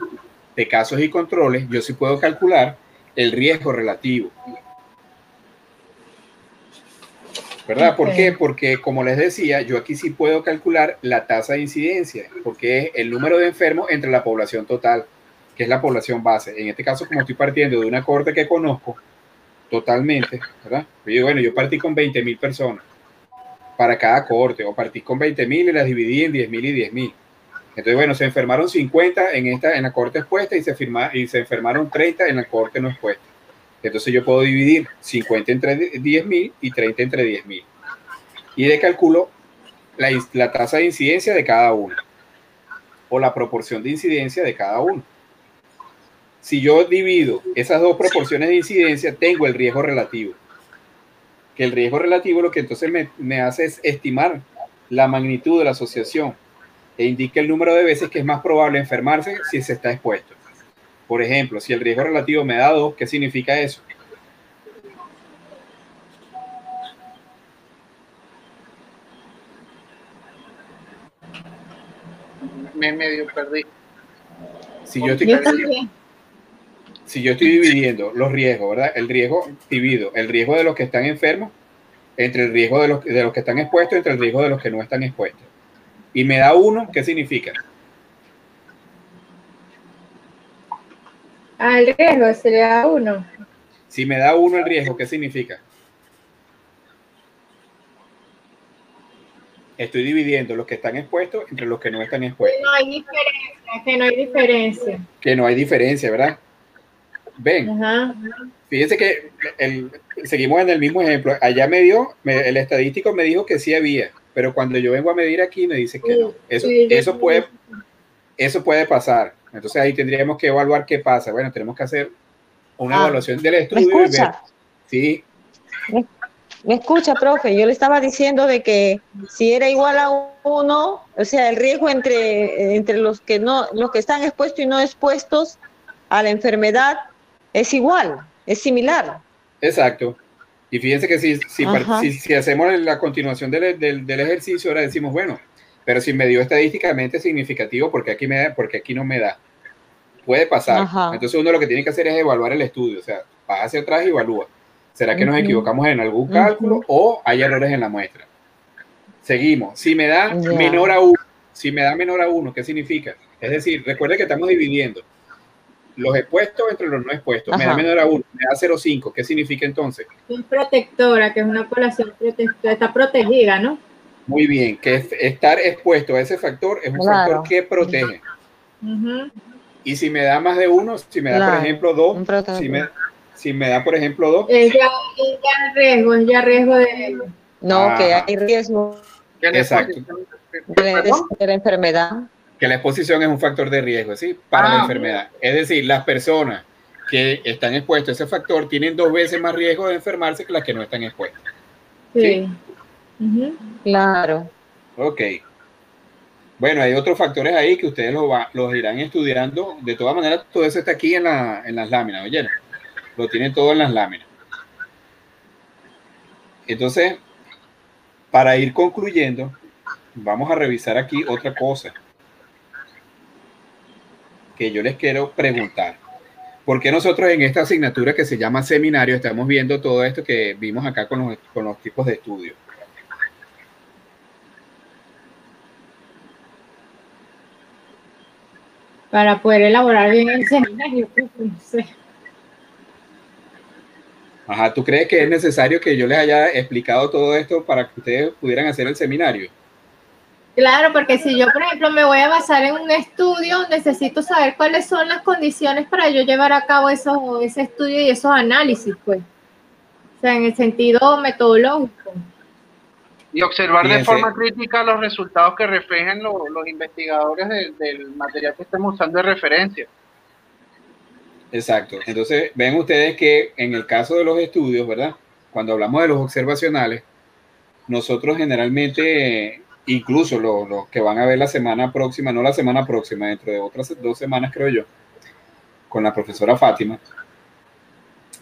de casos y controles, yo sí puedo calcular el riesgo relativo. ¿Verdad? ¿Por qué? Porque, como les decía, yo aquí sí puedo calcular la tasa de incidencia, porque es el número de enfermos entre la población total, que es la población base. En este caso, como estoy partiendo de una corte que conozco totalmente, ¿verdad? Yo, bueno, yo partí con 20 mil personas para cada corte, o partí con 20 mil y las dividí en 10 mil y 10 mil. Entonces, bueno, se enfermaron 50 en, esta, en la corte expuesta y se, firma, y se enfermaron 30 en la corte no expuesta. Entonces yo puedo dividir 50 entre 10.000 y 30 entre 10.000. Y de calculo la, la tasa de incidencia de cada uno o la proporción de incidencia de cada uno. Si yo divido esas dos proporciones de incidencia, tengo el riesgo relativo. Que el riesgo relativo lo que entonces me, me hace es estimar la magnitud de la asociación e indica el número de veces que es más probable enfermarse si se está expuesto. Por ejemplo, si el riesgo relativo me da 2, ¿qué significa eso? Me medio perdí. Si yo estoy, si yo estoy dividiendo los riesgos, ¿verdad? El riesgo divido el riesgo de los que están enfermos entre el riesgo de los, de los que están expuestos entre el riesgo de los que no están expuestos y me da uno, ¿qué significa? El riesgo se le da uno. Si me da uno el riesgo, ¿qué significa? Estoy dividiendo los que están expuestos entre los que no están expuestos. Que no hay diferencia, que no hay diferencia. Que no hay diferencia, ¿verdad? Ven. Fíjense que seguimos en el mismo ejemplo. Allá me dio, el estadístico me dijo que sí había pero cuando yo vengo a medir aquí me dice que no. Eso, eso, puede, eso puede pasar. Entonces ahí tendríamos que evaluar qué pasa. Bueno, tenemos que hacer una ah, evaluación del estudio. ¿Me escucha? Sí. ¿Me, escucha, profe? Yo le estaba diciendo de que si era igual a uno, o sea, el riesgo entre, entre los que no, los que están expuestos y no expuestos a la enfermedad es igual, es similar. Exacto. Y fíjense que si, si, si, hacemos la continuación del, del, ejercicio, ahora decimos, bueno, pero si me dio estadísticamente significativo, porque aquí, me porque aquí no me da. Puede pasar. Entonces uno lo que tiene que hacer es evaluar el estudio, o sea, va hacia atrás y evalúa. ¿Será que nos equivocamos en algún cálculo o hay errores en la muestra? Seguimos. Si me da menor a uno, si me da menor a uno, ¿qué significa? Es decir, recuerde que estamos dividiendo los expuestos entre los no expuestos. Me da menor a 1, me da 0,5. ¿Qué significa entonces? Es protectora, que es una población protectora, está protegida, ¿no? Muy bien, que estar expuesto a ese factor es un factor que protege. Y si me da más de uno, si me da, por ejemplo, dos, si me, si me da, por ejemplo, dos. Es ya, es ya riesgo, es ya riesgo de. No, que hay riesgo. Exacto. de la enfermedad que la exposición es un factor de riesgo, ¿sí? Para la ah, enfermedad. Es decir, las personas que están expuestas a ese factor tienen dos veces más riesgo de enfermarse que las que no están expuestas. Sí. Claro. Ok. Bueno, hay otros factores ahí que ustedes los, los irán estudiando. De todas maneras, todo eso está aquí en, la, en las láminas, oye. Lo tienen todo en las láminas. Entonces, para ir concluyendo, vamos a revisar aquí otra cosa que yo les quiero preguntar. ¿Por qué nosotros en esta asignatura que se llama seminario estamos viendo todo esto que vimos acá con los, con los tipos de estudio? Para poder elaborar bien el seminario. [laughs] Pues, Ajá, ¿tú crees que es necesario que yo les haya explicado todo esto para que ustedes pudieran hacer el seminario? Claro, porque si yo, por ejemplo, me voy a basar en un estudio, necesito saber cuáles son las condiciones para yo llevar a cabo eso, ese estudio y esos análisis, pues. O sea, en el sentido metodológico. Y observar de forma crítica los resultados que reflejan los investigadores del material que estemos usando de referencia. Exacto. Entonces, ven ustedes que en el caso de los estudios, ¿verdad? Cuando hablamos de los observacionales, nosotros generalmente incluso los que van a ver la semana próxima, no la semana próxima, dentro de otras dos semanas creo yo, con la profesora Fátima,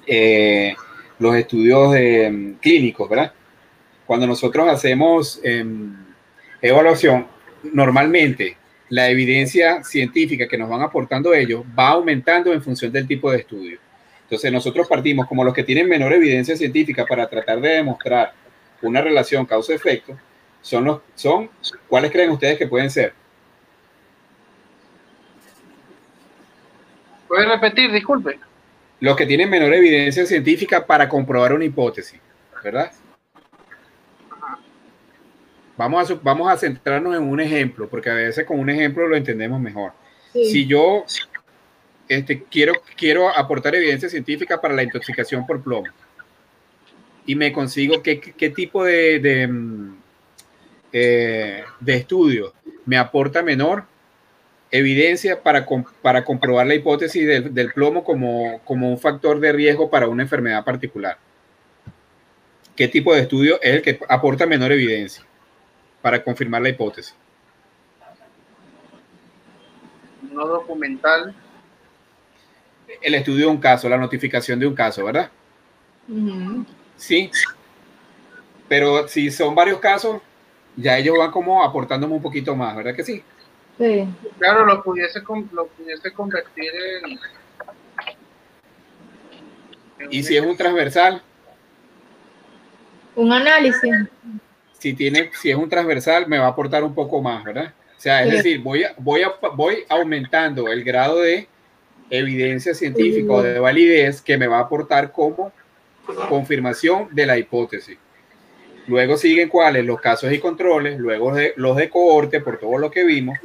eh, los estudios de, mm, clínicos, ¿verdad? Cuando nosotros hacemos em, evaluación, normalmente la evidencia científica que nos van aportando ellos va aumentando en función del tipo de estudio. Entonces nosotros partimos como los que tienen menor evidencia científica para tratar de demostrar una relación causa-efecto, son los, son, ¿cuáles creen ustedes que pueden ser? ¿Puede repetir? Disculpe. Los que tienen menor evidencia científica para comprobar una hipótesis, ¿verdad? Vamos a, vamos a centrarnos en un ejemplo, porque a veces con un ejemplo lo entendemos mejor. Si yo este, quiero, quiero aportar evidencia científica para la intoxicación por plomo y me consigo qué, qué tipo de, de, mm, eh, de estudio me aporta menor evidencia para, para comprobar la hipótesis del, plomo como, como, un factor de riesgo para una enfermedad particular. ¿Qué tipo de estudio es el que aporta menor evidencia para confirmar la hipótesis? No documental. El estudio de un caso, la notificación de un caso, ¿verdad? Sí. Pero si son varios casos, ya ellos van como aportándome un poquito más, ¿verdad que sí? Sí. Claro, lo pudiese, lo pudiese convertir en... ¿Y si es un transversal? Un análisis. Si, tiene, si es un transversal, me va a aportar un poco más, ¿verdad? O sea, es decir, voy, voy, a, voy aumentando el grado de evidencia científica o de validez que me va a aportar como confirmación de la hipótesis. Luego siguen cuáles, los casos y controles, luego de, los de cohorte, por todo lo que vimos.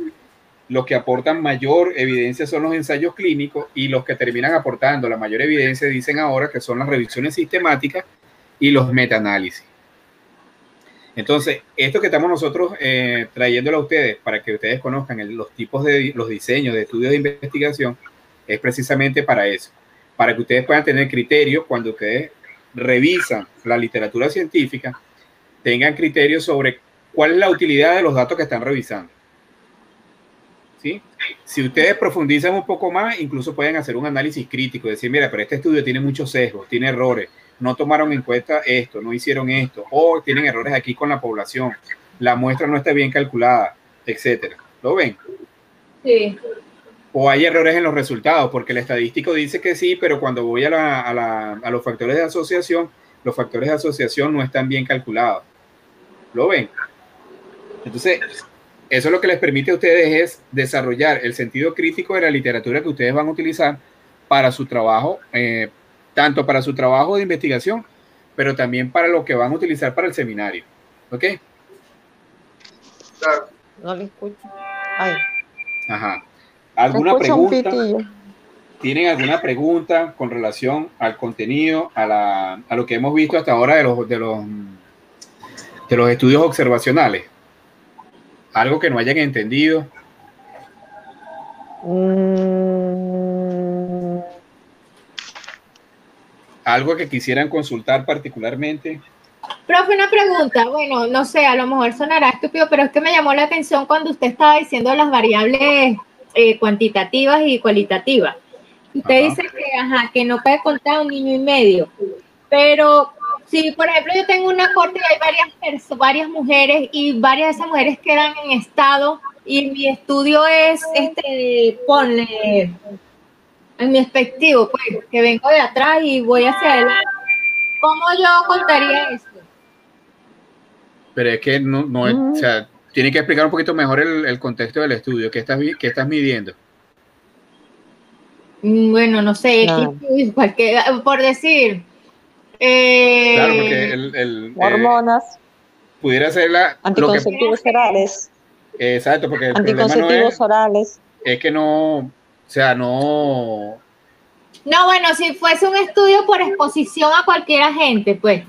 Los que aportan mayor evidencia son los ensayos clínicos y los que terminan aportando la mayor evidencia dicen ahora que son las revisiones sistemáticas y los metaanálisis. Entonces, esto que estamos nosotros eh, trayéndolo a ustedes para que ustedes conozcan los tipos de los diseños de estudios de investigación es precisamente para eso, para que ustedes puedan tener criterio cuando ustedes revisan la literatura científica, tengan criterio sobre cuál es la utilidad de los datos que están revisando. ¿Sí? Si ustedes profundizan un poco más, incluso pueden hacer un análisis crítico, decir, mira, pero este estudio tiene muchos sesgos, tiene errores, no tomaron en cuenta esto, no hicieron esto, o tienen errores aquí con la población, la muestra no está bien calculada, etcétera. ¿Lo ven? Sí. O hay errores en los resultados, porque el estadístico dice que sí, pero cuando voy a, a los factores de asociación, los factores de asociación no están bien calculados. ¿Lo ven? Entonces, eso lo que les permite a ustedes es desarrollar el sentido crítico de la literatura que ustedes van a utilizar para su trabajo eh, tanto para su trabajo de investigación, pero también para lo que van a utilizar para el seminario. ¿Ok? No le escucho. Ajá. ¿Alguna pregunta? ¿Tienen alguna pregunta con relación al contenido, a, la, a, lo que hemos visto hasta ahora de los, de los, de los estudios observacionales? ¿Algo que no hayan entendido? Mm, ¿Algo que quisieran consultar particularmente? Profe, una pregunta. Bueno, no sé, a lo mejor sonará estúpido, pero es que me llamó la atención cuando usted estaba diciendo las variables eh, cuantitativas y cualitativas. Usted dice que, ajá, que no puede contar un niño y medio, pero si, por ejemplo, yo tengo una corte y hay varias, varias mujeres y varias de esas mujeres quedan en estado y mi estudio es, este, ponle, en mi expectivo, pues, que vengo de atrás y voy hacia adelante. ¿Cómo yo contaría eso? Pero es que no, no es, o sea, tiene que explicar un poquito mejor el, contexto del estudio. ¿Qué estás, qué estás midiendo? Mm, bueno, no sé, por decir. Eh, claro, porque el, eh, hormonas. pudiera ser la. Anticonceptivos orales. Exacto, porque el Anticonceptivos orales. Es que no, o sea, no. No, bueno, si fuese un estudio por exposición a cualquier agente, pues,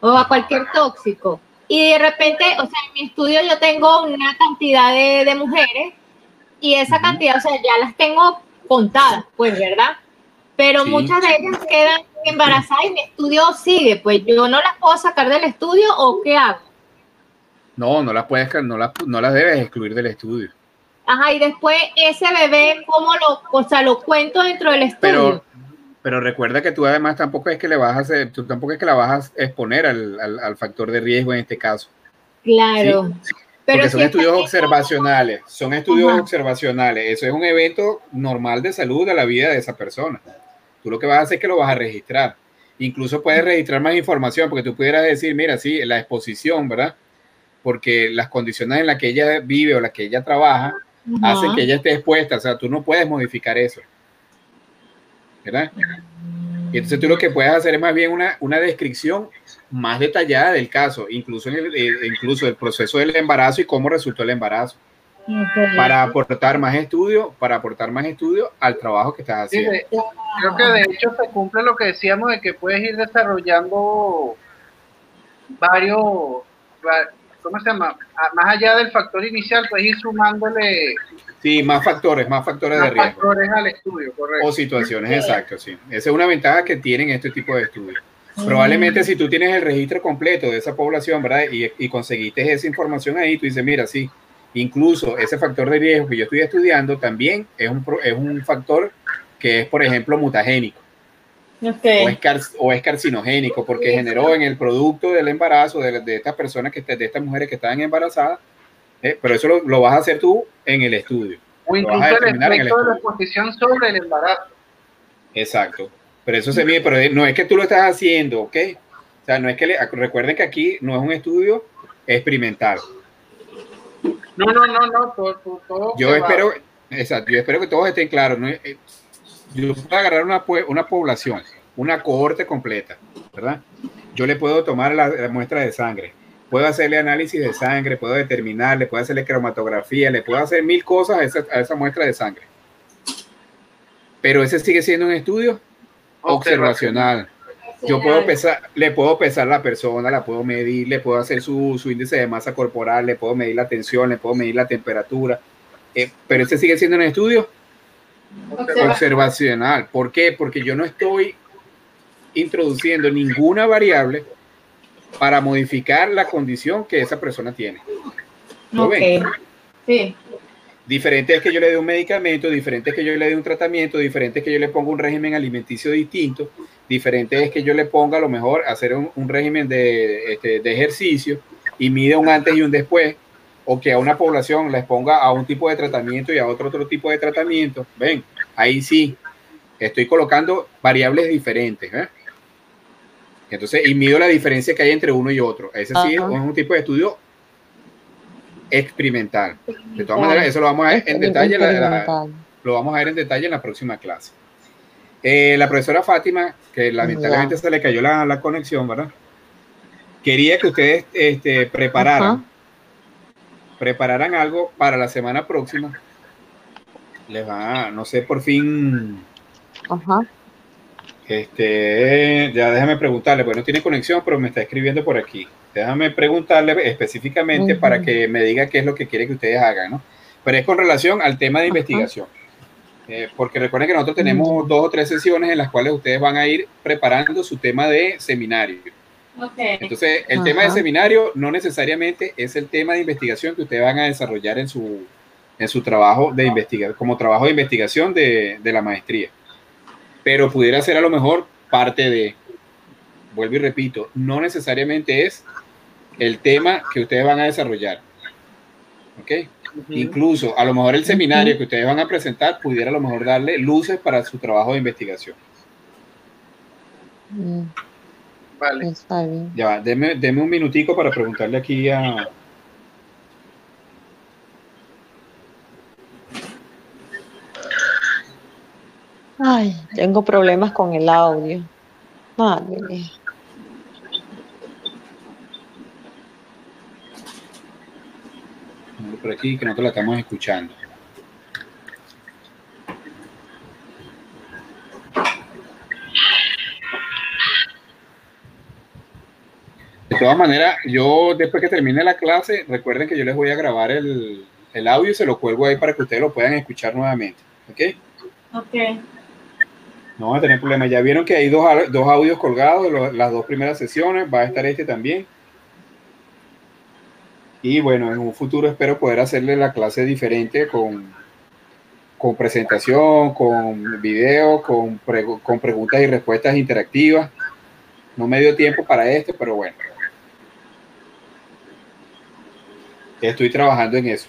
o a cualquier tóxico, y de repente, o sea, en mi estudio yo tengo una cantidad de, mujeres, y esa cantidad, o sea, ya las tengo contadas, pues, ¿verdad? Pero muchas de ellas quedan embarazadas y mi estudio sigue, pues yo no las puedo sacar del estudio o qué hago. No, no las puedes, no las, no las debes excluir del estudio. Ajá, y después ese bebé, ¿cómo lo, o sea, lo cuento dentro del estudio? Pero, pero recuerda que tú además tampoco es que le vas a hacer, tú tampoco es que la vas a exponer al, factor de riesgo en este caso. Claro. Pero Porque son estudios observacionales, son estudios observacionales. Eso es un evento normal de salud de la vida de esa persona. Tú lo que vas a hacer es que lo vas a registrar. Incluso puedes registrar más información, porque tú pudieras decir, mira, sí, la exposición, ¿verdad? Porque las condiciones en las que ella vive o las que ella trabaja hace que ella esté expuesta, o sea, tú no puedes modificar eso. ¿Verdad? Y entonces tú lo que puedes hacer es más bien una, una descripción más detallada del caso, incluso, en el, eh, incluso el proceso del embarazo y cómo resultó el embarazo. Para aportar más estudio, para aportar más estudio al trabajo que estás haciendo. creo que de hecho se cumple lo que decíamos de que puedes ir desarrollando varios, ¿cómo se llama? Más allá del factor inicial, pues ir sumándole. Sí, más factores, más factores de riesgo. factores al estudio, correcto. O situaciones, exacto, sí. Esa es una ventaja que tienen este tipo de estudios. Probablemente si tú tienes el registro completo de esa población, ¿verdad? Y, y conseguiste esa información ahí, tú dices, mira, sí, incluso ese factor de riesgo que yo estoy estudiando también es un, es un factor que es, por ejemplo, mutagénico. O, es carcinogénico porque generó en el producto del embarazo de, de estas personas, que de estas mujeres que están embarazadas, eh, pero eso lo, vas a hacer tú en el estudio. O incluso el efecto de la exposición sobre el embarazo. Exacto. Pero eso se mide, pero no es que tú lo estás haciendo, ¿ok? O sea, no es que le, recuerden que aquí no es un estudio experimental. No, no, no, no, todo, todo yo espero, exacto, yo espero que todos estén claros. ¿no? Eh, yo puedo agarrar una, una población, una cohorte completa, ¿verdad? Yo le puedo tomar la, muestra de sangre, puedo hacerle análisis de sangre, puedo determinarle, puedo hacerle cromatografía, le puedo hacer mil cosas a esa, a esa muestra de sangre. Pero ese sigue siendo un estudio observacional. Yo puedo pesar, le puedo pesar la persona, la puedo medir, le puedo hacer su, su índice de masa corporal, le puedo medir la tensión, le puedo medir la temperatura, eh, pero ese sigue siendo un estudio observacional. ¿Por qué? Porque yo no estoy introduciendo ninguna variable para modificar la condición que esa persona tiene. ¿Lo Sí. Diferente es que yo le dé un medicamento, diferente es que yo le dé un tratamiento, diferente es que yo le ponga un régimen alimenticio distinto, diferente es que yo le ponga a lo mejor hacer un, régimen de, este, de, ejercicio y mide un antes y un después, o que a una población les ponga a un tipo de tratamiento y a otro otro tipo de tratamiento. Ven, ahí sí, estoy colocando variables diferentes. ¿eh? Entonces, y mido la diferencia que hay entre uno y otro. Ese sí es un tipo de estudio experimental. De todas maneras, eso lo vamos a ver en detalle. lo vamos a ver en detalle en la próxima clase. Eh, la profesora Fátima, que lamentablemente se le cayó la, la, conexión, ¿verdad? Quería que ustedes este, prepararan, prepararan algo para la semana próxima. Les va, no sé, por fin. Ajá. Este, ya déjame preguntarle, pues no tiene conexión, pero me está escribiendo por aquí. Déjame preguntarle específicamente para que me diga qué es lo que quiere que ustedes hagan, ¿no? Pero es con relación al tema de investigación. Eh, porque recuerden que nosotros tenemos dos o tres sesiones en las cuales ustedes van a ir preparando su tema de seminario. Entonces, el tema de seminario no necesariamente es el tema de investigación que ustedes van a desarrollar en su, en su trabajo de investigación, como trabajo de investigación de, de la maestría. Pero pudiera ser a lo mejor parte de, vuelvo y repito, no necesariamente es el tema que ustedes van a desarrollar. ¿Ok? Incluso a lo mejor el seminario que ustedes van a presentar pudiera a lo mejor darle luces para su trabajo de investigación. Mm. Vale. Está bien. Ya, deme, deme un minutico para preguntarle aquí a, Ay, tengo problemas con el audio. Madre mía. Por aquí que nosotros la estamos escuchando. De todas maneras, yo después que termine la clase, recuerden que yo les voy a grabar el, el audio y se lo cuelgo ahí para que ustedes lo puedan escuchar nuevamente. ¿Ok? Ok. No va a tener problema. Ya vieron que hay dos, dos audios colgados, las dos primeras sesiones. Va a estar este también. Y bueno, en un futuro espero poder hacerle la clase diferente con, con presentación, con video, con, con preguntas y respuestas interactivas. No me dio tiempo para esto, pero bueno. Estoy trabajando en eso.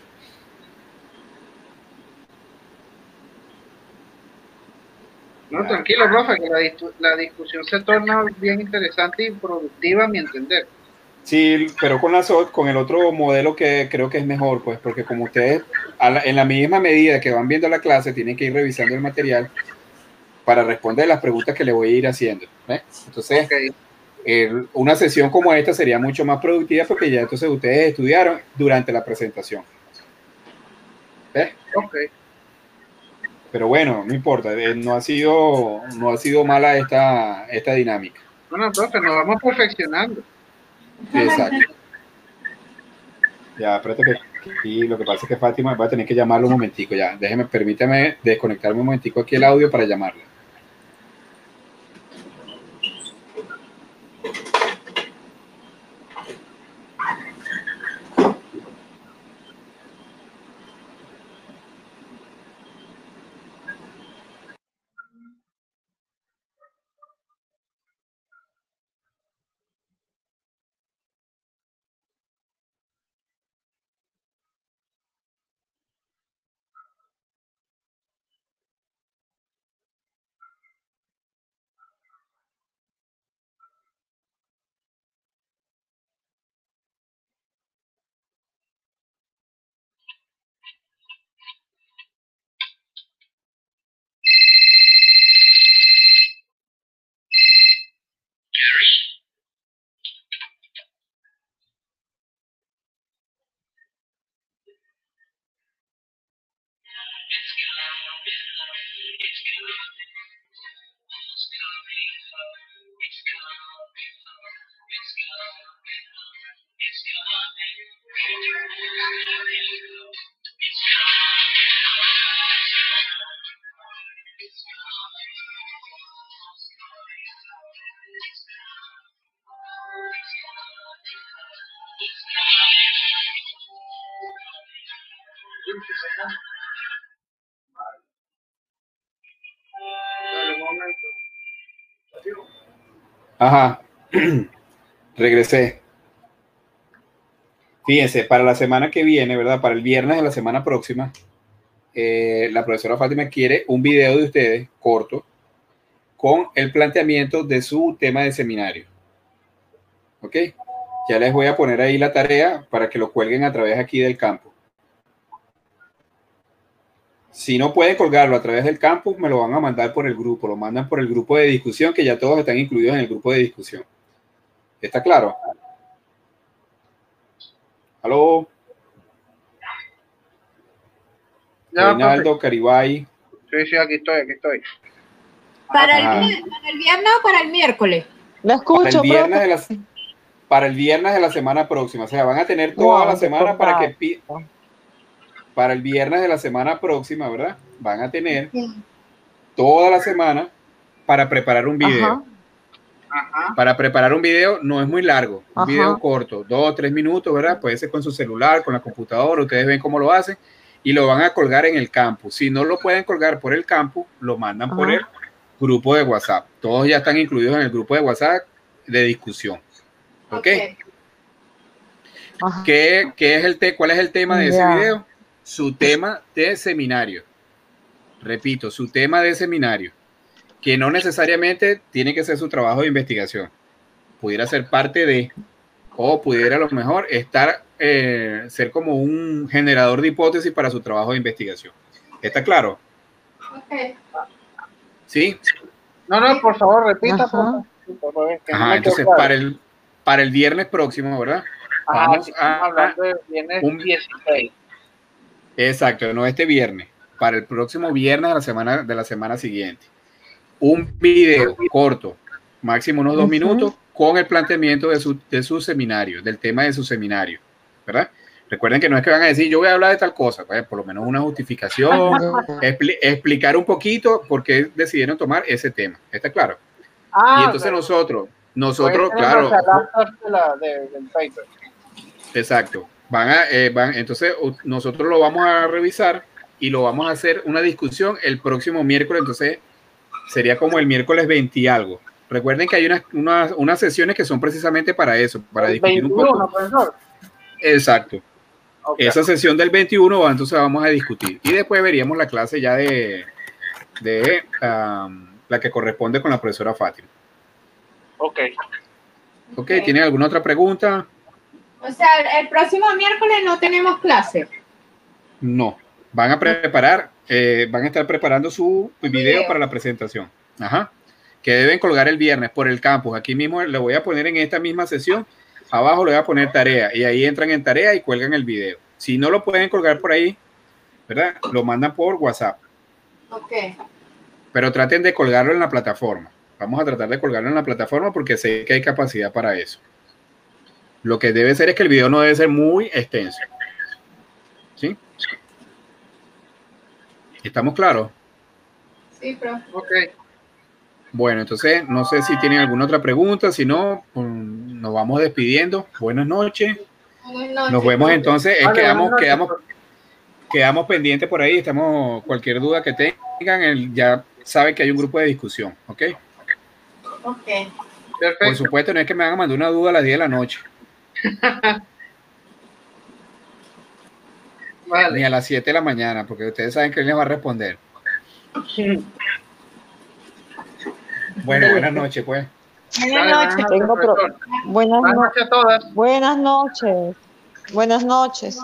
No, tranquilo, Rafa, que la, la discusión se torna bien interesante y productiva a mi entender. Sí, pero con, la, con el otro modelo que creo que es mejor, pues, porque como ustedes en la misma medida que van viendo la clase, tienen que ir revisando el material para responder las preguntas que le voy a ir haciendo. Entonces, una sesión como esta sería mucho más productiva porque ya entonces ustedes estudiaron durante la presentación. ¿Ves? Ok. Pero bueno, no importa, eh, no ha sido, no ha sido mala esta, esta dinámica. Bueno, profe, nos vamos perfeccionando. [laughs] Exacto. Ya, espérate que y lo que pasa es que Fátima va a tener que llamarlo un momentico ya. Déjeme, permítame desconectarme un momentico aquí el audio para llamarla. Ajá. [clears throat] Regresé. Fíjense, para la semana que viene, ¿verdad? Para el viernes de la semana próxima, eh, la profesora Fátima quiere un video de ustedes corto con el planteamiento de su tema de seminario. ¿Ok? Ya les voy a poner ahí la tarea para que lo cuelguen a través aquí del campo. Si no pueden colgarlo a través del campus, me lo van a mandar por el grupo, lo mandan por el grupo de discusión, que ya todos están incluidos en el grupo de discusión. ¿Está claro? ¿Aló? Reinaldo, Caribay. Sí, sí, aquí estoy, aquí estoy. ¿Para el, viernes o para el miércoles? Lo escucho, para el viernes de la, para el viernes de la semana próxima. O sea, van a tener toda la semana para que para el viernes de la semana próxima, ¿verdad? Van a tener toda la semana para preparar un video. Para preparar un video no es muy largo, un video corto, dos o tres minutos, ¿verdad? Puede ser con su celular, con la computadora, ustedes ven cómo lo hacen y lo van a colgar en el campus. Si no lo pueden colgar por el campus, lo mandan por el grupo de WhatsApp. Todos ya están incluidos en el grupo de WhatsApp de discusión. ¿Ok? ¿Qué, es el ¿Cuál es el tema de ese video? Su tema de seminario. Repito, su tema de seminario, que no necesariamente tiene que ser su trabajo de investigación. Pudiera ser parte de, o pudiera a lo mejor estar, eh, ser como un generador de hipótesis para su trabajo de investigación. ¿Está claro? ¿Sí? No, no, por favor, repita. Ajá, entonces, para el, para el viernes próximo, ¿verdad? Vamos a hablar de viernes un 16. Exacto, no este viernes, para el próximo viernes de la semana, de la semana siguiente. Un video corto, máximo unos dos minutos, con el planteamiento de su, de su seminario, del tema de su seminario, ¿verdad? Recuerden que no es que van a decir, yo voy a hablar de tal cosa, pues, por lo menos una justificación, [laughs] explicar un poquito por qué decidieron tomar ese tema. ¿Está claro? Ah, y entonces nosotros, nosotros, claro. exacto. Van a, eh, van, entonces nosotros lo vamos a revisar y lo vamos a hacer una discusión el próximo miércoles, entonces sería como el miércoles 20 y algo. Recuerden que hay unas, unas, sesiones que son precisamente para eso, para discutir un poco. Exacto. Esa sesión del 21, entonces vamos a discutir. Y después veríamos la clase ya de, de la que corresponde con la profesora Fátima. Ok. Ok, ¿tienen alguna otra pregunta? O sea, el próximo miércoles no tenemos clase. No, van a preparar, eh, van a estar preparando su video, para la presentación. Ajá. Que deben colgar el viernes por el campus. Aquí mismo le voy a poner en esta misma sesión. Abajo le voy a poner tarea y ahí entran en tarea y cuelgan el video. Si no lo pueden colgar por ahí, ¿verdad? Lo mandan por WhatsApp. Ok. Pero traten de colgarlo en la plataforma. Vamos a tratar de colgarlo en la plataforma porque sé que hay capacidad para eso. Lo que debe ser es que el video no debe ser muy extenso. ¿Sí? ¿Estamos claros? Sí, pero. Ok. Bueno, entonces no sé si tienen alguna otra pregunta, si no, pues, nos vamos despidiendo. Buenas noches. Nos vemos entonces, quedamos, quedamos, quedamos pendientes por ahí, estamos, cualquier duda que tengan, ya saben que hay un grupo de discusión, ¿ok? Ok. Perfecto. Por supuesto, no es que me hagan mandar una duda a las 10 de la noche. [laughs] Ni a las 7 de la mañana, porque ustedes saben que él les va a responder. [laughs] Bueno, buenas noches, pues. Buenas noches. Buenas, noches a todas. Buenas noches. Buenas noches.